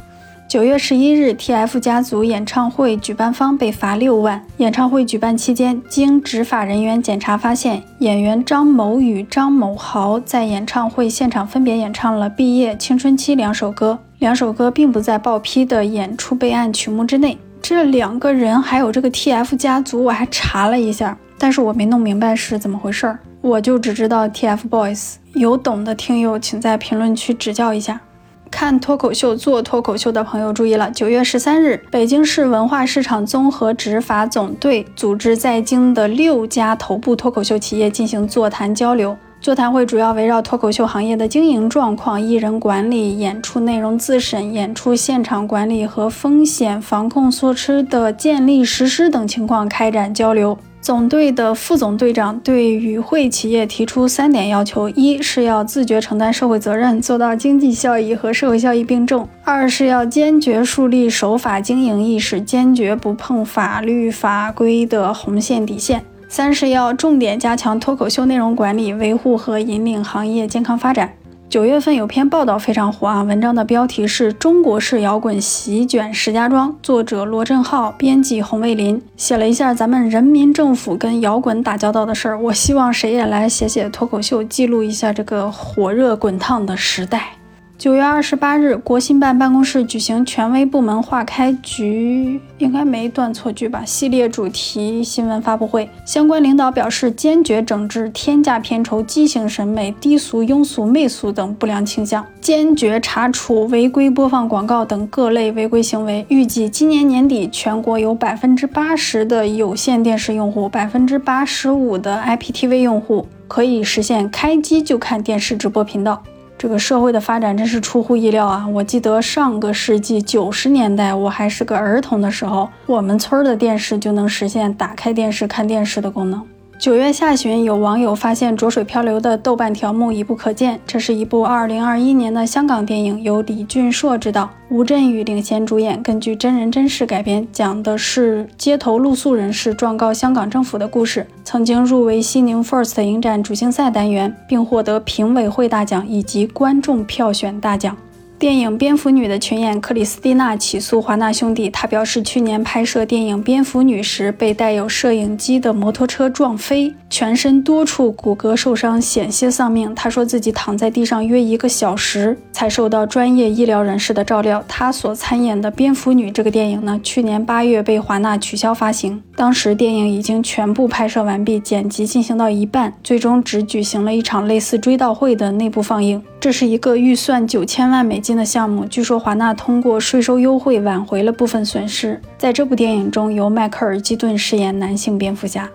九月十一日，TF 家族演唱会举办方被罚六万。演唱会举办期间，经执法人员检查发现，演员张某与张某豪在演唱会现场分别演唱了《毕业》《青春期》两首歌。两首歌并不在报批的演出备案曲目之内。这两个人还有这个 TF 家族，我还查了一下，但是我没弄明白是怎么回事儿。我就只知道 TFBOYS，有懂的听友请在评论区指教一下。看脱口秀、做脱口秀的朋友注意了，九月十三日，北京市文化市场综合执法总队组织在京的六家头部脱口秀企业进行座谈交流。座谈会主要围绕脱口秀行业的经营状况、艺人管理、演出内容自审、演出现场管理和风险防控措施的建立实施等情况开展交流。总队的副总队长对与会企业提出三点要求：一是要自觉承担社会责任，做到经济效益和社会效益并重；二是要坚决树立守法经营意识，坚决不碰法律法规的红线底线；三是要重点加强脱口秀内容管理，维护和引领行业健康发展。九月份有篇报道非常火啊，文章的标题是中国式摇滚席卷石家庄，作者罗振浩，编辑洪卫林，写了一下咱们人民政府跟摇滚打交道的事儿。我希望谁也来写写脱口秀，记录一下这个火热滚烫的时代。九月二十八日，国新办办公室举行权威部门划开局，应该没断错句吧？系列主题新闻发布会，相关领导表示，坚决整治天价片酬、畸形审美、低俗、庸俗、媚俗等不良倾向，坚决查处违规播放广告等各类违规行为。预计今年年底，全国有百分之八十的有线电视用户，百分之八十五的 IPTV 用户可以实现开机就看电视直播频道。这个社会的发展真是出乎意料啊！我记得上个世纪九十年代，我还是个儿童的时候，我们村的电视就能实现打开电视看电视的功能。九月下旬，有网友发现浊水漂流的豆瓣条目已不可见。这是一部二零二一年的香港电影，由李俊硕执导，吴镇宇领衔主演，根据真人真事改编，讲的是街头露宿人士状告香港政府的故事。曾经入围西宁 FIRST 影展主竞赛单元，并获得评委会大奖以及观众票选大奖。电影《蝙蝠女》的群演克里斯蒂娜起诉华纳兄弟。她表示，去年拍摄电影《蝙蝠女》时被带有摄影机的摩托车撞飞，全身多处骨骼受伤，险些丧命。她说自己躺在地上约一个小时才受到专业医疗人士的照料。她所参演的《蝙蝠女》这个电影呢，去年八月被华纳取消发行。当时电影已经全部拍摄完毕，剪辑进行到一半，最终只举行了一场类似追悼会的内部放映。这是一个预算九千万美金的项目，据说华纳通过税收优惠挽回了部分损失。在这部电影中，由迈克尔·基顿饰演男性蝙蝠侠。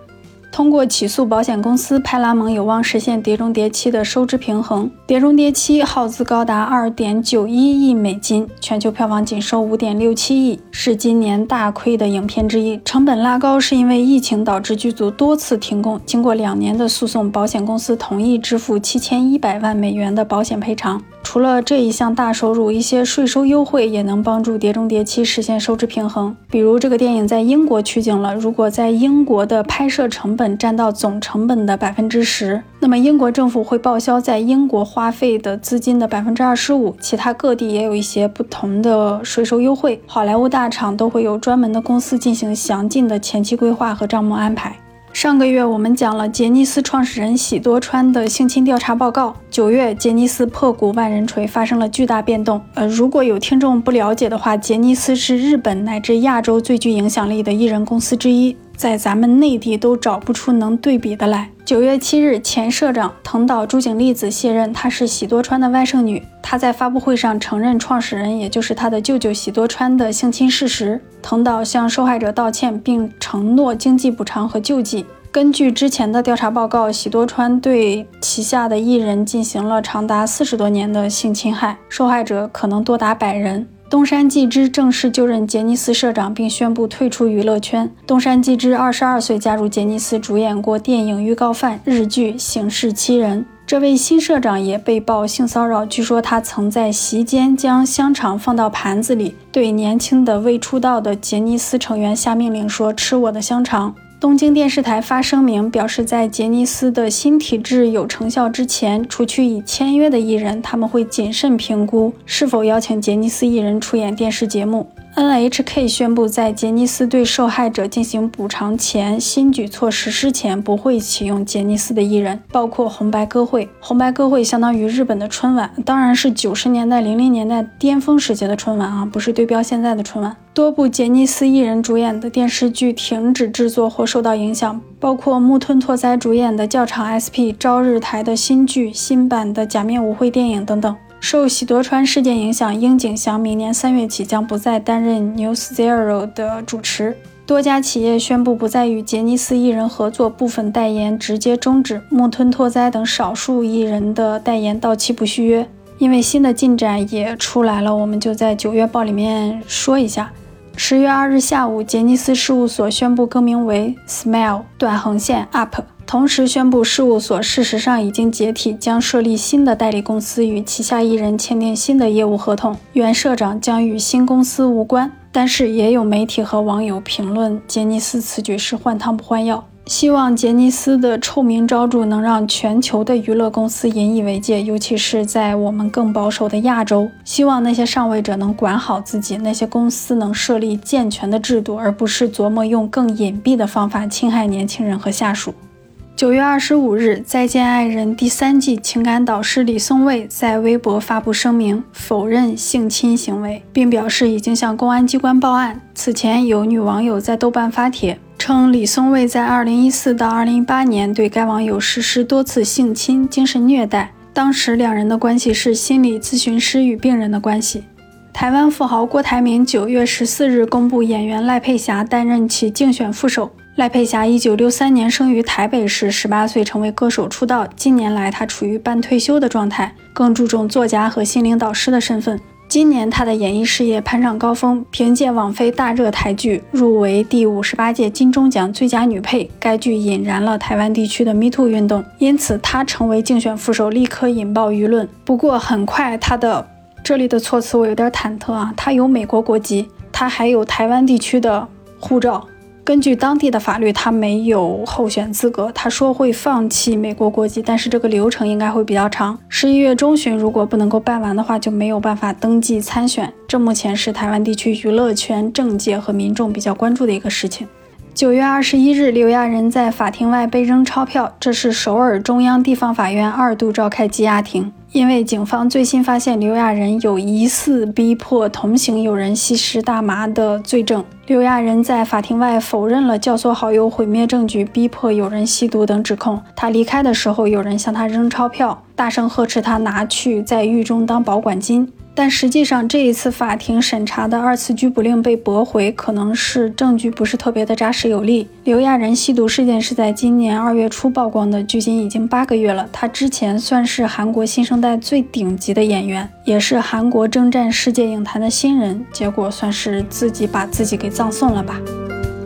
通过起诉保险公司，派拉蒙有望实现《碟中谍七》的收支平衡。《碟中谍七》耗资高达二点九一亿美金，全球票房仅收五点六七亿，是今年大亏的影片之一。成本拉高是因为疫情导致剧组多次停工。经过两年的诉讼，保险公司同意支付七千一百万美元的保险赔偿。除了这一项大收入，一些税收优惠也能帮助《碟中谍七》实现收支平衡。比如，这个电影在英国取景了，如果在英国的拍摄成本占到总成本的百分之十，那么英国政府会报销在英国花费的资金的百分之二十五。其他各地也有一些不同的税收优惠。好莱坞大厂都会有专门的公司进行详尽的前期规划和账目安排。上个月我们讲了杰尼斯创始人喜多川的性侵调查报告。九月，杰尼斯破鼓万人锤发生了巨大变动。呃，如果有听众不了解的话，杰尼斯是日本乃至亚洲最具影响力的艺人公司之一，在咱们内地都找不出能对比的来。九月七日，前社长藤岛朱井丽子卸任，她是喜多川的外甥女。她在发布会上承认创始人，也就是她的舅舅喜多川的性侵事实。藤岛向受害者道歉，并承诺经济补偿和救济。根据之前的调查报告，喜多川对旗下的艺人进行了长达四十多年的性侵害，受害者可能多达百人。东山纪之正式就任杰尼斯社长，并宣布退出娱乐圈。东山纪之二十二岁加入杰尼斯，主演过电影《预告犯》、日剧《刑事七人》。这位新社长也被曝性骚扰，据说他曾在席间将香肠放到盘子里，对年轻的未出道的杰尼斯成员下命令说：“吃我的香肠。”东京电视台发声明表示，在杰尼斯的新体制有成效之前，除去已签约的艺人，他们会谨慎评估是否邀请杰尼斯艺人出演电视节目。NHK 宣布，在杰尼斯对受害者进行补偿前，新举措实施前不会启用杰尼斯的艺人，包括红白歌会。红白歌会相当于日本的春晚，当然是九十年代、零零年代巅峰时期的春晚啊，不是对标现在的春晚。多部杰尼斯艺人主演的电视剧停止制作或受到影响，包括木村拓哉主演的《教场 SP》、朝日台的新剧、新版的《假面舞会》电影等等。受喜多川事件影响，樱井翔明年三月起将不再担任 News Zero 的主持。多家企业宣布不再与杰尼斯艺人合作，部分代言直接终止。木村拓哉等少数艺人的代言到期不续约。因为新的进展也出来了，我们就在九月报里面说一下。十月二日下午，杰尼斯事务所宣布更名为 Smile 短横线 Up，同时宣布事务所事实上已经解体，将设立新的代理公司，与旗下艺人签订新的业务合同。原社长将与新公司无关。但是也有媒体和网友评论，杰尼斯此举是换汤不换药。希望杰尼斯的臭名昭著能让全球的娱乐公司引以为戒，尤其是在我们更保守的亚洲。希望那些上位者能管好自己，那些公司能设立健全的制度，而不是琢磨用更隐蔽的方法侵害年轻人和下属。九月二十五日，《再见爱人》第三季情感导师李松蔚在微博发布声明，否认性侵行为，并表示已经向公安机关报案。此前，有女网友在豆瓣发帖称，李松蔚在二零一四到二零一八年对该网友实施多次性侵、精神虐待，当时两人的关系是心理咨询师与病人的关系。台湾富豪郭台铭九月十四日公布，演员赖佩霞担任其竞选副手。赖佩霞一九六三年生于台北市，十八岁成为歌手出道。近年来，她处于半退休的状态，更注重作家和心灵导师的身份。今年，她的演艺事业攀上高峰，凭借网飞大热台剧入围第五十八届金钟奖最佳女配。该剧引燃了台湾地区的 Me Too 运动，因此她成为竞选副手，立刻引爆舆论。不过，很快她的这里的措辞我有点忐忑啊，她有美国国籍，她还有台湾地区的护照。根据当地的法律，他没有候选资格。他说会放弃美国国籍，但是这个流程应该会比较长。十一月中旬如果不能够办完的话，就没有办法登记参选。这目前是台湾地区娱乐圈、政界和民众比较关注的一个事情。九月二十一日，刘亚仁在法庭外被扔钞票，这是首尔中央地方法院二度召开羁押庭。因为警方最新发现刘亚仁有疑似逼迫同行友人吸食大麻的罪证，刘亚仁在法庭外否认了教唆好友毁灭证据、逼迫友人吸毒等指控。他离开的时候，有人向他扔钞票，大声呵斥他拿去在狱中当保管金。但实际上，这一次法庭审查的二次拘捕令被驳回，可能是证据不是特别的扎实有力。刘亚仁吸毒事件是在今年二月初曝光的，距今已经八个月了。他之前算是韩国新生代最顶级的演员，也是韩国征战世界影坛的新人，结果算是自己把自己给葬送了吧。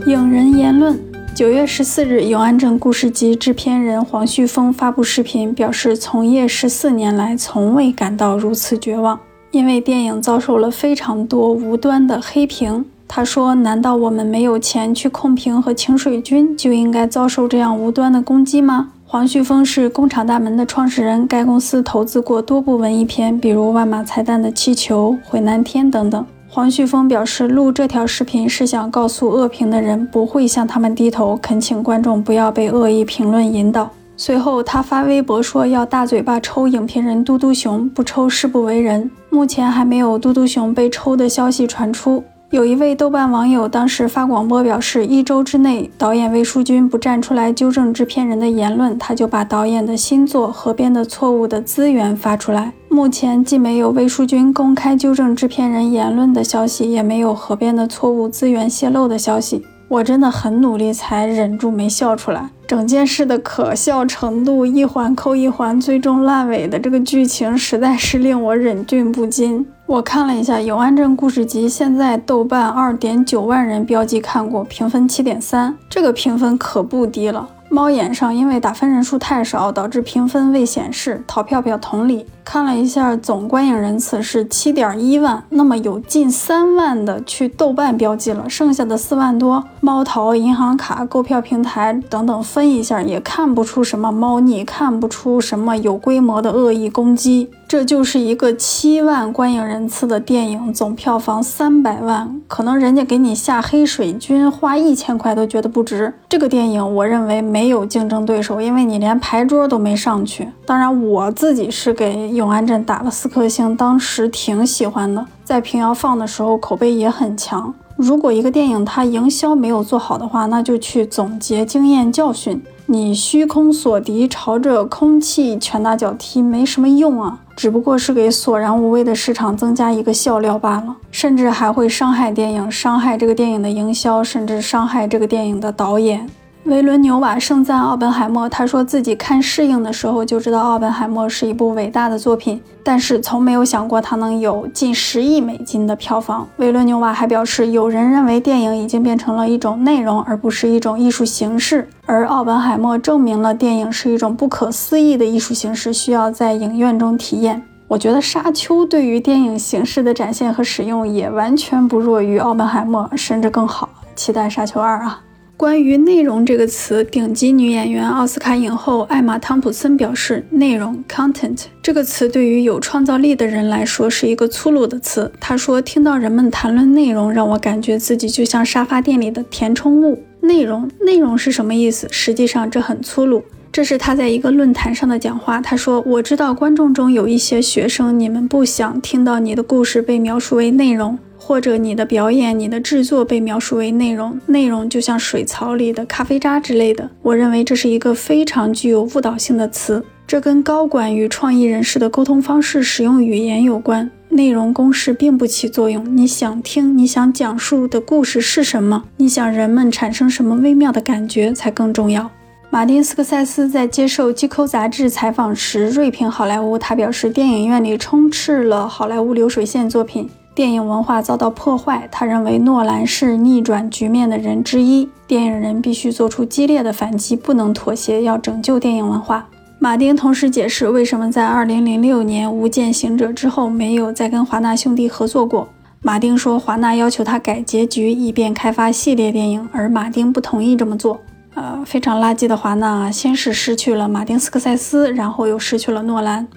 影人言论：九月十四日，《永安镇故事集》制片人黄旭峰发布视频，表示从业十四年来，从未感到如此绝望。因为电影遭受了非常多无端的黑屏，他说：“难道我们没有钱去控评和请水军，就应该遭受这样无端的攻击吗？”黄旭峰是工厂大门的创始人，该公司投资过多部文艺片，比如万马才旦的《气球》《回南天》等等。黄旭峰表示，录这条视频是想告诉恶评的人，不会向他们低头，恳请观众不要被恶意评论引导。随后，他发微博说要大嘴巴抽影评人嘟嘟熊，不抽誓不为人。目前还没有嘟嘟熊被抽的消息传出。有一位豆瓣网友当时发广播表示，一周之内导演魏书君不站出来纠正制片人的言论，他就把导演的新作《河边的错误》的资源发出来。目前既没有魏书君公开纠正制片人言论的消息，也没有《河边的错误》资源泄露的消息。我真的很努力才忍住没笑出来。整件事的可笑程度一环扣一环，最终烂尾的这个剧情实在是令我忍俊不禁。我看了一下《永安镇故事集》，现在豆瓣二点九万人标记看过，评分七点三，这个评分可不低了。猫眼上因为打分人数太少，导致评分未显示。淘票票同理，看了一下总观影人次是七点一万，那么有近三万的去豆瓣标记了，剩下的四万多，猫淘、银行卡、购票平台等等分一下，也看不出什么猫腻，看不出什么有规模的恶意攻击。这就是一个七万观影人次的电影，总票房三百万，可能人家给你下黑水军花一千块都觉得不值。这个电影我认为没有竞争对手，因为你连牌桌都没上去。当然，我自己是给永安镇打了四颗星，当时挺喜欢的，在平遥放的时候口碑也很强。如果一个电影它营销没有做好的话，那就去总结经验教训。你虚空锁敌，朝着空气拳打脚踢没什么用啊，只不过是给索然无味的市场增加一个笑料罢了，甚至还会伤害电影，伤害这个电影的营销，甚至伤害这个电影的导演。维伦纽瓦盛赞奥本海默，他说自己看适应的时候就知道奥本海默是一部伟大的作品，但是从没有想过它能有近十亿美金的票房。维伦纽瓦还表示，有人认为电影已经变成了一种内容，而不是一种艺术形式，而奥本海默证明了电影是一种不可思议的艺术形式，需要在影院中体验。我觉得《沙丘》对于电影形式的展现和使用也完全不弱于奥本海默，甚至更好。期待《沙丘二》啊！关于“内容”这个词，顶级女演员奥斯卡影后艾玛·汤普森表示：“内容 （content） 这个词对于有创造力的人来说是一个粗鲁的词。”她说：“听到人们谈论内容，让我感觉自己就像沙发店里的填充物。内容，内容是什么意思？实际上这很粗鲁。这是他在一个论坛上的讲话。他说：‘我知道观众中有一些学生，你们不想听到你的故事被描述为内容。’”或者你的表演、你的制作被描述为内容，内容就像水槽里的咖啡渣之类的。我认为这是一个非常具有误导性的词，这跟高管与创意人士的沟通方式、使用语言有关。内容公式并不起作用。你想听、你想讲述的故事是什么？你想人们产生什么微妙的感觉才更重要。马丁·斯科塞斯在接受《GQ》杂志采访时锐评好莱坞，他表示电影院里充斥了好莱坞流水线作品。电影文化遭到破坏，他认为诺兰是逆转局面的人之一。电影人必须做出激烈的反击，不能妥协，要拯救电影文化。马丁同时解释为什么在2006年《无间行者》之后没有再跟华纳兄弟合作过。马丁说，华纳要求他改结局，以便开发系列电影，而马丁不同意这么做。呃，非常垃圾的华纳，先是失去了马丁·斯科塞斯，然后又失去了诺兰。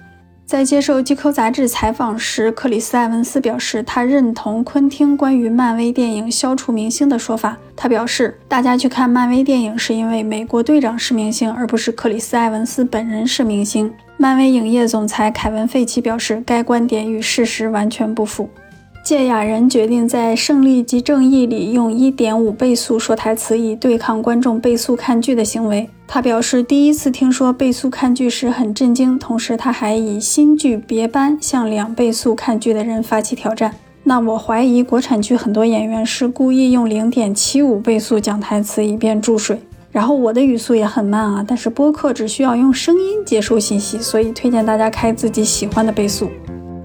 在接受《GQ》杂志采访时，克里斯·埃文斯表示，他认同昆汀关于漫威电影消除明星的说法。他表示，大家去看漫威电影是因为美国队长是明星，而不是克里斯·埃文斯本人是明星。漫威影业总裁凯文·费奇表示，该观点与事实完全不符。芥雅人决定在《胜利及正义》里用1.5倍速说台词，以对抗观众倍速看剧的行为。他表示，第一次听说倍速看剧时很震惊，同时他还以新剧《别班》向两倍速看剧的人发起挑战。那我怀疑国产剧很多演员是故意用0.75倍速讲台词，以便注水。然后我的语速也很慢啊，但是播客只需要用声音接收信息，所以推荐大家开自己喜欢的倍速。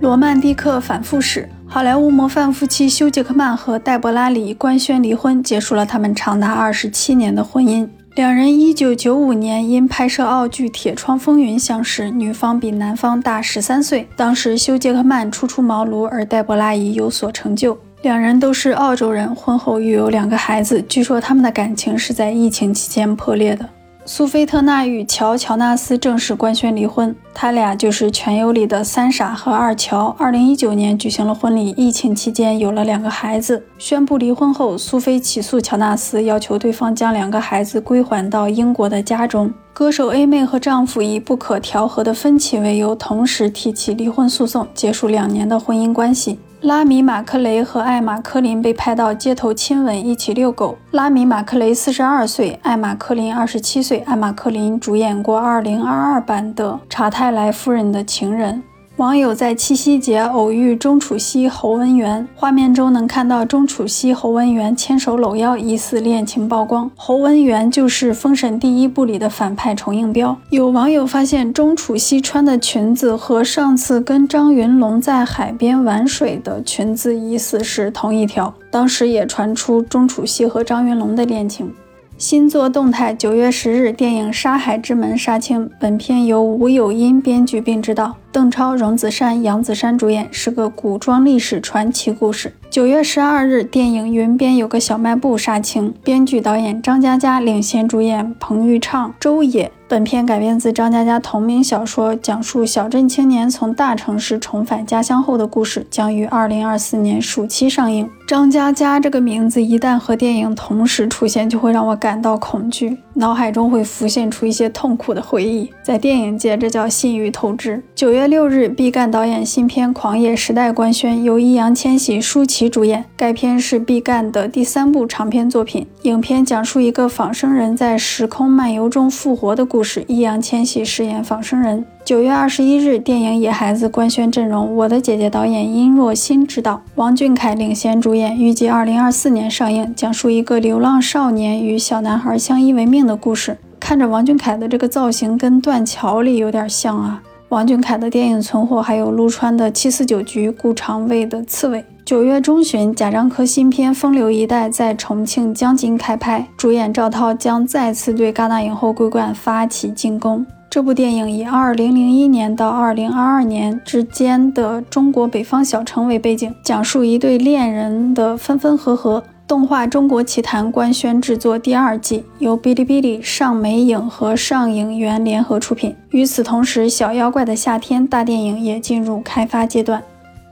罗曼蒂克反复式。好莱坞模范夫妻休·杰克曼和黛博拉·里官宣离婚，结束了他们长达二十七年的婚姻。两人一九九五年因拍摄澳剧《铁窗风云》相识，女方比男方大十三岁。当时休·杰克曼初出茅庐，而黛博拉已有所成就。两人都是澳洲人，婚后育有两个孩子。据说他们的感情是在疫情期间破裂的。苏菲特纳与乔·乔纳斯正式官宣离婚，他俩就是《全游》里的三傻和二乔。二零一九年举行了婚礼，疫情期间有了两个孩子。宣布离婚后，苏菲起诉乔纳斯，要求对方将两个孩子归还到英国的家中。歌手 A 妹和丈夫以不可调和的分歧为由，同时提起离婚诉讼，结束两年的婚姻关系。拉米·马克雷和艾玛·科林被拍到街头亲吻，一起遛狗。拉米·马克雷四十二岁，艾玛·科林二十七岁。艾玛·科林主演过二零二二版的《查泰莱夫人的情人》。网友在七夕节偶遇钟楚曦、侯文媛，画面中能看到钟楚曦、侯文媛牵手搂腰，疑似恋情曝光。侯文媛就是《封神》第一部里的反派重应彪。有网友发现钟楚曦穿的裙子和上次跟张云龙在海边玩水的裙子疑似是同一条，当时也传出钟楚曦和张云龙的恋情。新作动态，九月十日，电影《沙海之门》杀青。本片由吴有音编剧并执导，邓超、荣梓杉、杨子姗主演，是个古装历史传奇故事。九月十二日，电影《云边有个小卖部》杀青，编剧导演张嘉佳领衔主演，彭昱畅、周也。本片改编自张嘉佳同名小说，讲述小镇青年从大城市重返家乡后的故事，将于二零二四年暑期上映。张嘉佳这个名字一旦和电影同时出现，就会让我感到恐惧，脑海中会浮现出一些痛苦的回忆。在电影界，这叫信誉透支。九月六日，毕赣导演新片《狂野时代》官宣，由易烊千玺、舒淇主演。该片是毕赣的第三部长片作品。影片讲述一个仿生人在时空漫游中复活的故事。易烊千玺饰演仿生人。九月二十一日，电影《野孩子》官宣阵容：我的姐姐导演殷若欣执导，王俊凯领衔主演，预计二零二四年上映。讲述一个流浪少年与小男孩相依为命的故事。看着王俊凯的这个造型，跟断桥里有点像啊。王俊凯的电影存货还有陆川的《七四九局》、顾长卫的《刺猬》。九月中旬，贾樟柯新片《风流一代》在重庆江津开拍，主演赵涛将再次对戛纳影后桂冠发起进攻。这部电影以二零零一年到二零二二年之间的中国北方小城为背景，讲述一对恋人的分分合合。动画《中国奇谭》官宣制作第二季，由哔哩哔哩、上美影和上影园联合出品。与此同时，《小妖怪的夏天》大电影也进入开发阶段。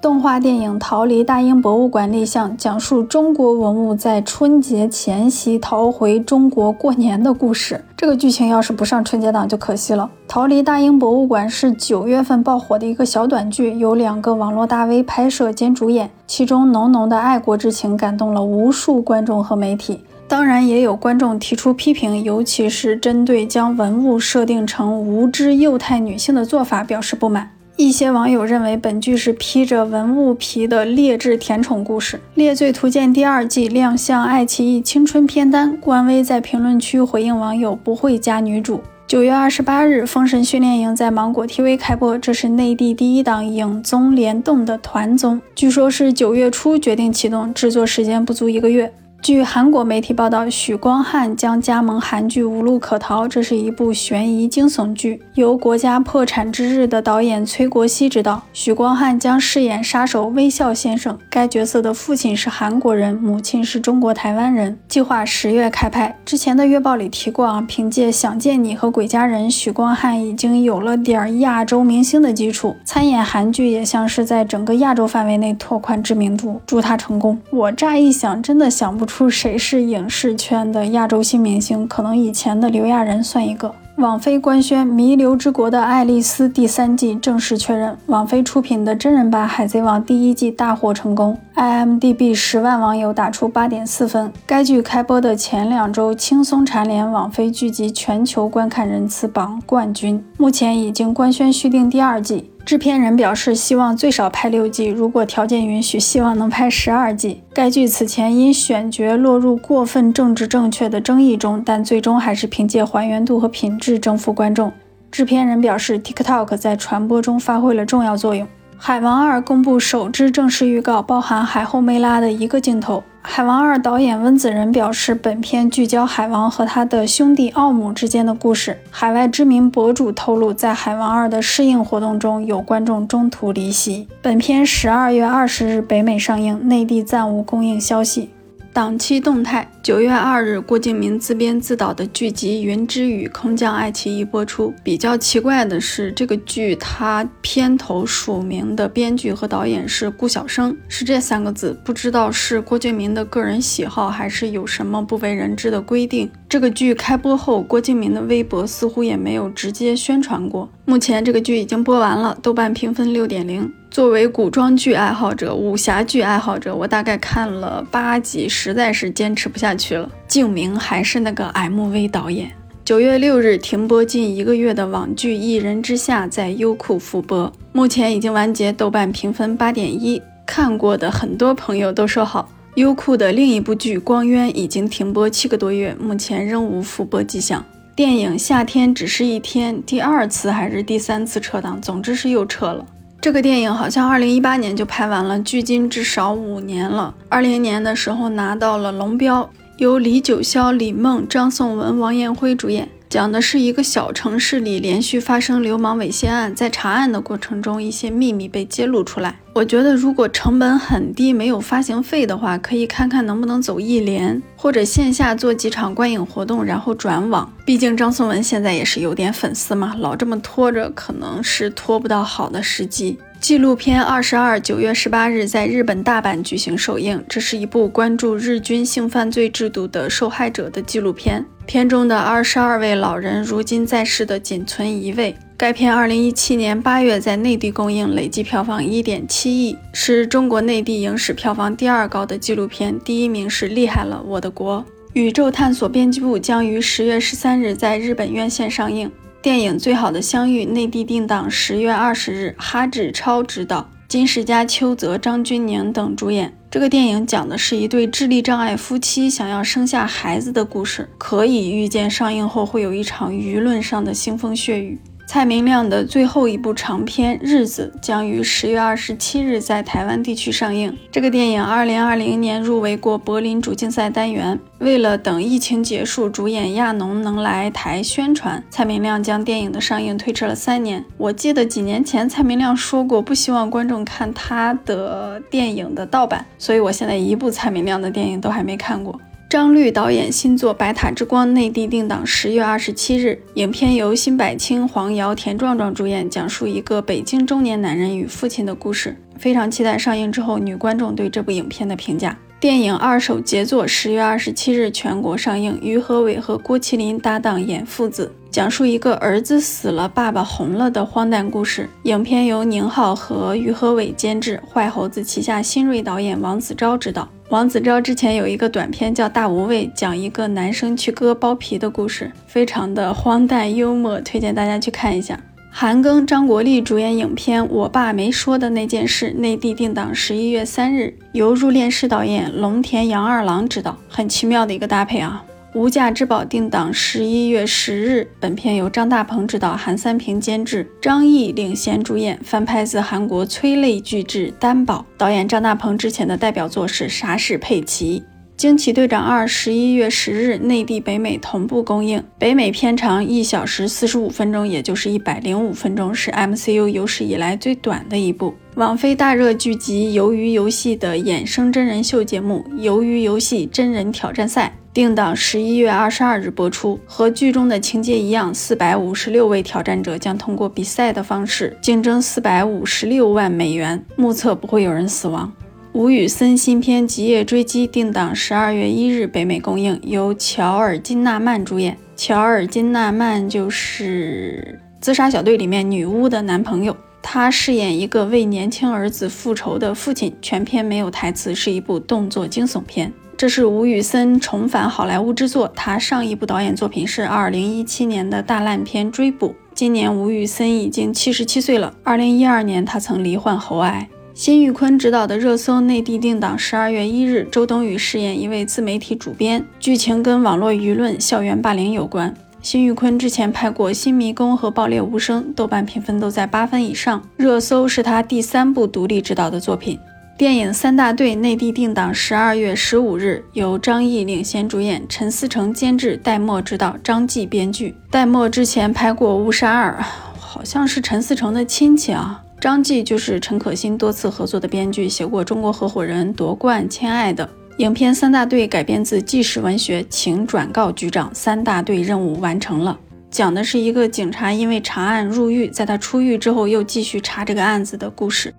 动画电影《逃离大英博物馆》立项，讲述中国文物在春节前夕逃回中国过年的故事。这个剧情要是不上春节档就可惜了。《逃离大英博物馆》是九月份爆火的一个小短剧，由两个网络大 V 拍摄兼主演，其中浓浓的爱国之情感动了无数观众和媒体。当然，也有观众提出批评，尤其是针对将文物设定成无知幼态女性的做法表示不满。一些网友认为本剧是披着文物皮的劣质甜宠故事，《猎罪图鉴》第二季亮相爱奇艺青春片单，官微在评论区回应网友不会加女主。九月二十八日，《封神训练营》在芒果 TV 开播，这是内地第一档影综联动的团综，据说是九月初决定启动，制作时间不足一个月。据韩国媒体报道，许光汉将加盟韩剧《无路可逃》，这是一部悬疑惊悚剧，由《国家破产之日》的导演崔国熙执导。许光汉将饰演杀手微笑先生，该角色的父亲是韩国人，母亲是中国台湾人。计划十月开拍。之前的月报里提过啊，凭借《想见你》和《鬼家人》，许光汉已经有了点亚洲明星的基础，参演韩剧也像是在整个亚洲范围内拓宽知名度。祝他成功。我乍一想，真的想不。出谁是影视圈的亚洲新明星？可能以前的刘亚仁算一个。网飞官宣《弥留之国的爱丽丝》第三季正式确认，网飞出品的真人版《海贼王》第一季大获成功，IMDB 十万网友打出八点四分。该剧开播的前两周轻松蝉联网飞剧集全球观看人次榜冠军，目前已经官宣续订第二季。制片人表示，希望最少拍六季，如果条件允许，希望能拍十二季。该剧此前因选角落入过分政治正确的争议中，但最终还是凭借还原度和品质征服观众。制片人表示，TikTok 在传播中发挥了重要作用。《海王二》公布首支正式预告，包含海后梅拉的一个镜头。《海王二》导演温子仁表示，本片聚焦海王和他的兄弟奥姆之间的故事。海外知名博主透露，在《海王二》的试映活动中，有观众中途离席。本片十二月二十日北美上映，内地暂无公映消息。档期动态：九月二日，郭敬明自编自导的剧集《云之羽》空降爱奇艺播出。比较奇怪的是，这个剧它片头署名的编剧和导演是顾晓生，是这三个字，不知道是郭敬明的个人喜好，还是有什么不为人知的规定。这个剧开播后，郭敬明的微博似乎也没有直接宣传过。目前这个剧已经播完了，豆瓣评分六点零。作为古装剧爱好者、武侠剧爱好者，我大概看了八集，实在是坚持不下去了。敬明还是那个 MV 导演。九月六日停播近一个月的网剧《一人之下》在优酷复播，目前已经完结，豆瓣评分八点一。看过的很多朋友都说好。优酷的另一部剧《光渊》已经停播七个多月，目前仍无复播迹象。电影《夏天只是一天》第二次还是第三次撤档？总之是又撤了。这个电影好像二零一八年就拍完了，距今至少五年了。二零年的时候拿到了龙标，由李九霄、李梦、张颂文、王彦辉主演。讲的是一个小城市里连续发生流氓猥亵案，在查案的过程中，一些秘密被揭露出来。我觉得如果成本很低，没有发行费的话，可以看看能不能走一连，或者线下做几场观影活动，然后转网。毕竟张颂文现在也是有点粉丝嘛，老这么拖着，可能是拖不到好的时机。纪录片《二十二》九月十八日在日本大阪举行首映，这是一部关注日军性犯罪制度的受害者的纪录片。片中的二十二位老人，如今在世的仅存一位。该片二零一七年八月在内地公映，累计票房一点七亿，是中国内地影史票房第二高的纪录片，第一名是《厉害了，我的国》。宇宙探索编辑部将于十月十三日在日本院线上映。电影《最好的相遇》内地定档十月二十日，哈志超执导，金世佳、邱泽、张钧甯等主演。这个电影讲的是一对智力障碍夫妻想要生下孩子的故事。可以预见，上映后会有一场舆论上的腥风血雨。蔡明亮的最后一部长片《日子》将于十月二十七日在台湾地区上映。这个电影二零二零年入围过柏林主竞赛单元。为了等疫情结束，主演亚农能来台宣传，蔡明亮将电影的上映推迟了三年。我记得几年前蔡明亮说过，不希望观众看他的电影的盗版，所以我现在一部蔡明亮的电影都还没看过。张律导演新作《白塔之光》内地定档十月二十七日。影片由辛柏青、黄瑶、田壮壮主演，讲述一个北京中年男人与父亲的故事。非常期待上映之后女观众对这部影片的评价。电影《二手杰作》十月二十七日全国上映，于和伟和郭麒麟搭档演父子，讲述一个儿子死了、爸爸红了的荒诞故事。影片由宁浩和于和伟监制，坏猴子旗下新锐导演王子昭执导。王子昭之前有一个短片叫《大无畏》，讲一个男生去割包皮的故事，非常的荒诞幽默，推荐大家去看一下。韩庚、张国立主演影片《我爸没说的那件事》，内地定档十一月三日，由入殓师导演龙田洋二郎执导，很奇妙的一个搭配啊。无价之宝定档十一月十日，本片由张大鹏执导，韩三平监制，张译领衔主演，翻拍自韩国催泪巨制《担保》。导演张大鹏之前的代表作是《傻事佩奇》。惊奇队长二十一月十日，内地北美同步公映，北美片长一小时四十五分钟，也就是一百零五分钟，是 MCU 有史以来最短的一部。网飞大热剧集《鱿鱼游戏》的衍生真人秀节目《鱿鱼游戏真人挑战赛》。定档十一月二十二日播出。和剧中的情节一样，四百五十六位挑战者将通过比赛的方式竞争四百五十六万美元，目测不会有人死亡。吴宇森新片《极夜追击》定档十二月一日北美公映，由乔尔·金纳曼主演。乔尔·金纳曼就是《自杀小队》里面女巫的男朋友，他饰演一个为年轻儿子复仇的父亲。全片没有台词，是一部动作惊悚片。这是吴宇森重返好莱坞之作，他上一部导演作品是二零一七年的大烂片《追捕》。今年吴宇森已经七十七岁了。二零一二年他曾罹患喉癌。辛玉坤执导的《热搜》内地定档十二月一日，周冬雨饰演一位自媒体主编，剧情跟网络舆论、校园霸凌有关。辛玉坤之前拍过《新迷宫》和《爆裂无声》，豆瓣评分都在八分以上。《热搜》是他第三部独立执导的作品。电影《三大队》内地定档十二月十五日，由张译领衔主演，陈思诚监制，戴墨执导，张继编剧。戴墨之前拍过《误杀二》，好像是陈思诚的亲戚啊。张继就是陈可辛多次合作的编剧，写过《中国合伙人》《夺冠》《亲爱的》。影片《三大队》改编自纪实文学，请转告局长，三大队任务完成了。讲的是一个警察因为查案入狱，在他出狱之后又继续查这个案子的故事。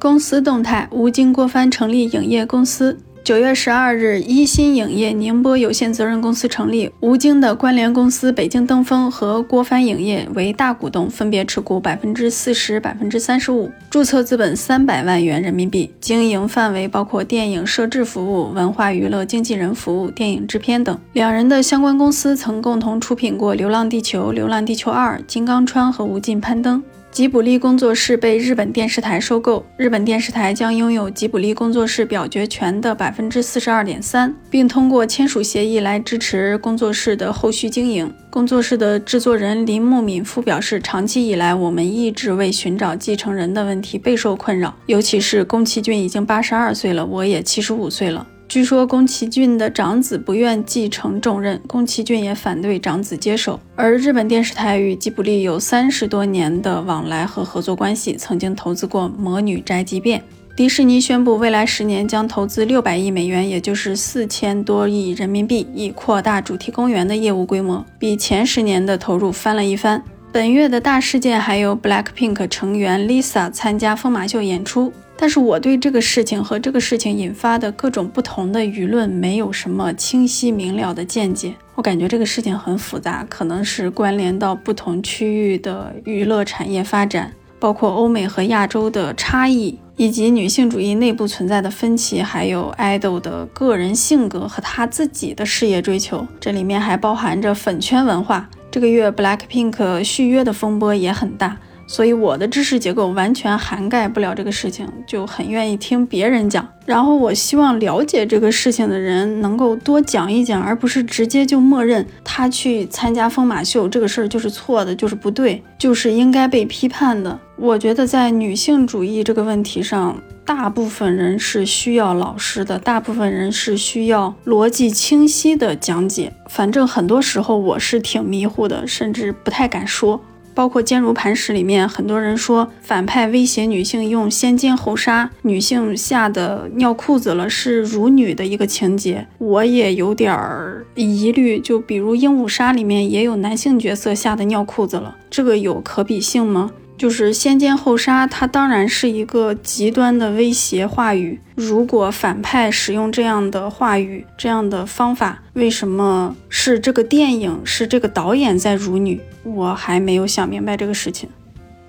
公司动态：吴京、郭帆成立影业公司。九月十二日，一心影业宁波有限责任公司成立，吴京的关联公司北京登峰和郭帆影业为大股东，分别持股百分之四十、百分之三十五，注册资本三百万元人民币，经营范围包括电影摄制服务、文化娱乐经纪人服务、电影制片等。两人的相关公司曾共同出品过《流浪地球》《流浪地球二》《金刚川》和《无尽攀登》。吉卜力工作室被日本电视台收购，日本电视台将拥有吉卜力工作室表决权的百分之四十二点三，并通过签署协议来支持工作室的后续经营。工作室的制作人林木敏夫表示，长期以来，我们一直为寻找继承人的问题备受困扰，尤其是宫崎骏已经八十二岁了，我也七十五岁了。据说宫崎骏的长子不愿继承重任，宫崎骏也反对长子接手。而日本电视台与吉卜力有三十多年的往来和合作关系，曾经投资过《魔女宅急便》。迪士尼宣布，未来十年将投资六百亿美元，也就是四千多亿人民币，以扩大主题公园的业务规模，比前十年的投入翻了一番。本月的大事件还有 BLACKPINK 成员 Lisa 参加疯马秀演出。但是我对这个事情和这个事情引发的各种不同的舆论没有什么清晰明了的见解。我感觉这个事情很复杂，可能是关联到不同区域的娱乐产业发展。包括欧美和亚洲的差异，以及女性主义内部存在的分歧，还有爱豆的个人性格和他自己的事业追求。这里面还包含着粉圈文化。这个月 BLACKPINK 续约的风波也很大。所以我的知识结构完全涵盖不了这个事情，就很愿意听别人讲。然后我希望了解这个事情的人能够多讲一讲，而不是直接就默认他去参加疯马秀这个事儿就是错的，就是不对，就是应该被批判的。我觉得在女性主义这个问题上，大部分人是需要老师的，大部分人是需要逻辑清晰的讲解。反正很多时候我是挺迷糊的，甚至不太敢说。包括《坚如磐石》里面，很多人说反派威胁女性用先奸后杀，女性吓得尿裤子了，是辱女的一个情节，我也有点儿疑虑。就比如《鹦鹉杀》里面也有男性角色吓得尿裤子了，这个有可比性吗？就是先奸后杀，它当然是一个极端的威胁话语。如果反派使用这样的话语、这样的方法，为什么是这个电影、是这个导演在辱女？我还没有想明白这个事情。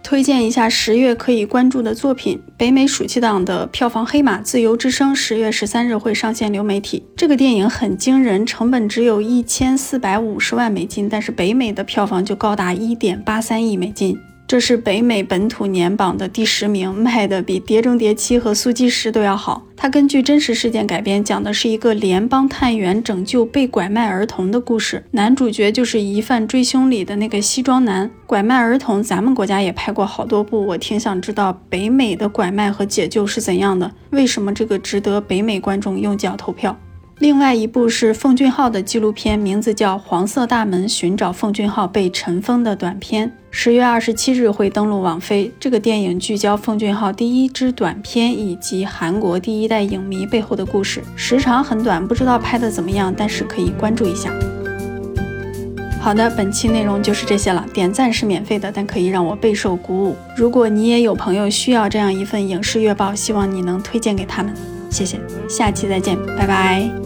推荐一下十月可以关注的作品：北美暑期档的票房黑马《自由之声》，十月十三日会上线流媒体。这个电影很惊人，成本只有一千四百五十万美金，但是北美的票房就高达一点八三亿美金。这是北美本土年榜的第十名，卖的比《碟中谍七》和《苏基十》都要好。它根据真实事件改编，讲的是一个联邦探员拯救被拐卖儿童的故事。男主角就是《疑犯追凶》里的那个西装男。拐卖儿童，咱们国家也拍过好多部，我挺想知道北美的拐卖和解救是怎样的。为什么这个值得北美观众用脚投票？另外一部是奉俊昊的纪录片，名字叫《黄色大门：寻找奉俊昊被尘封的短片》，十月二十七日会登陆网飞。这个电影聚焦奉俊昊第一支短片以及韩国第一代影迷背后的故事，时长很短，不知道拍的怎么样，但是可以关注一下。好的，本期内容就是这些了。点赞是免费的，但可以让我备受鼓舞。如果你也有朋友需要这样一份影视月报，希望你能推荐给他们。谢谢，下期再见，拜拜。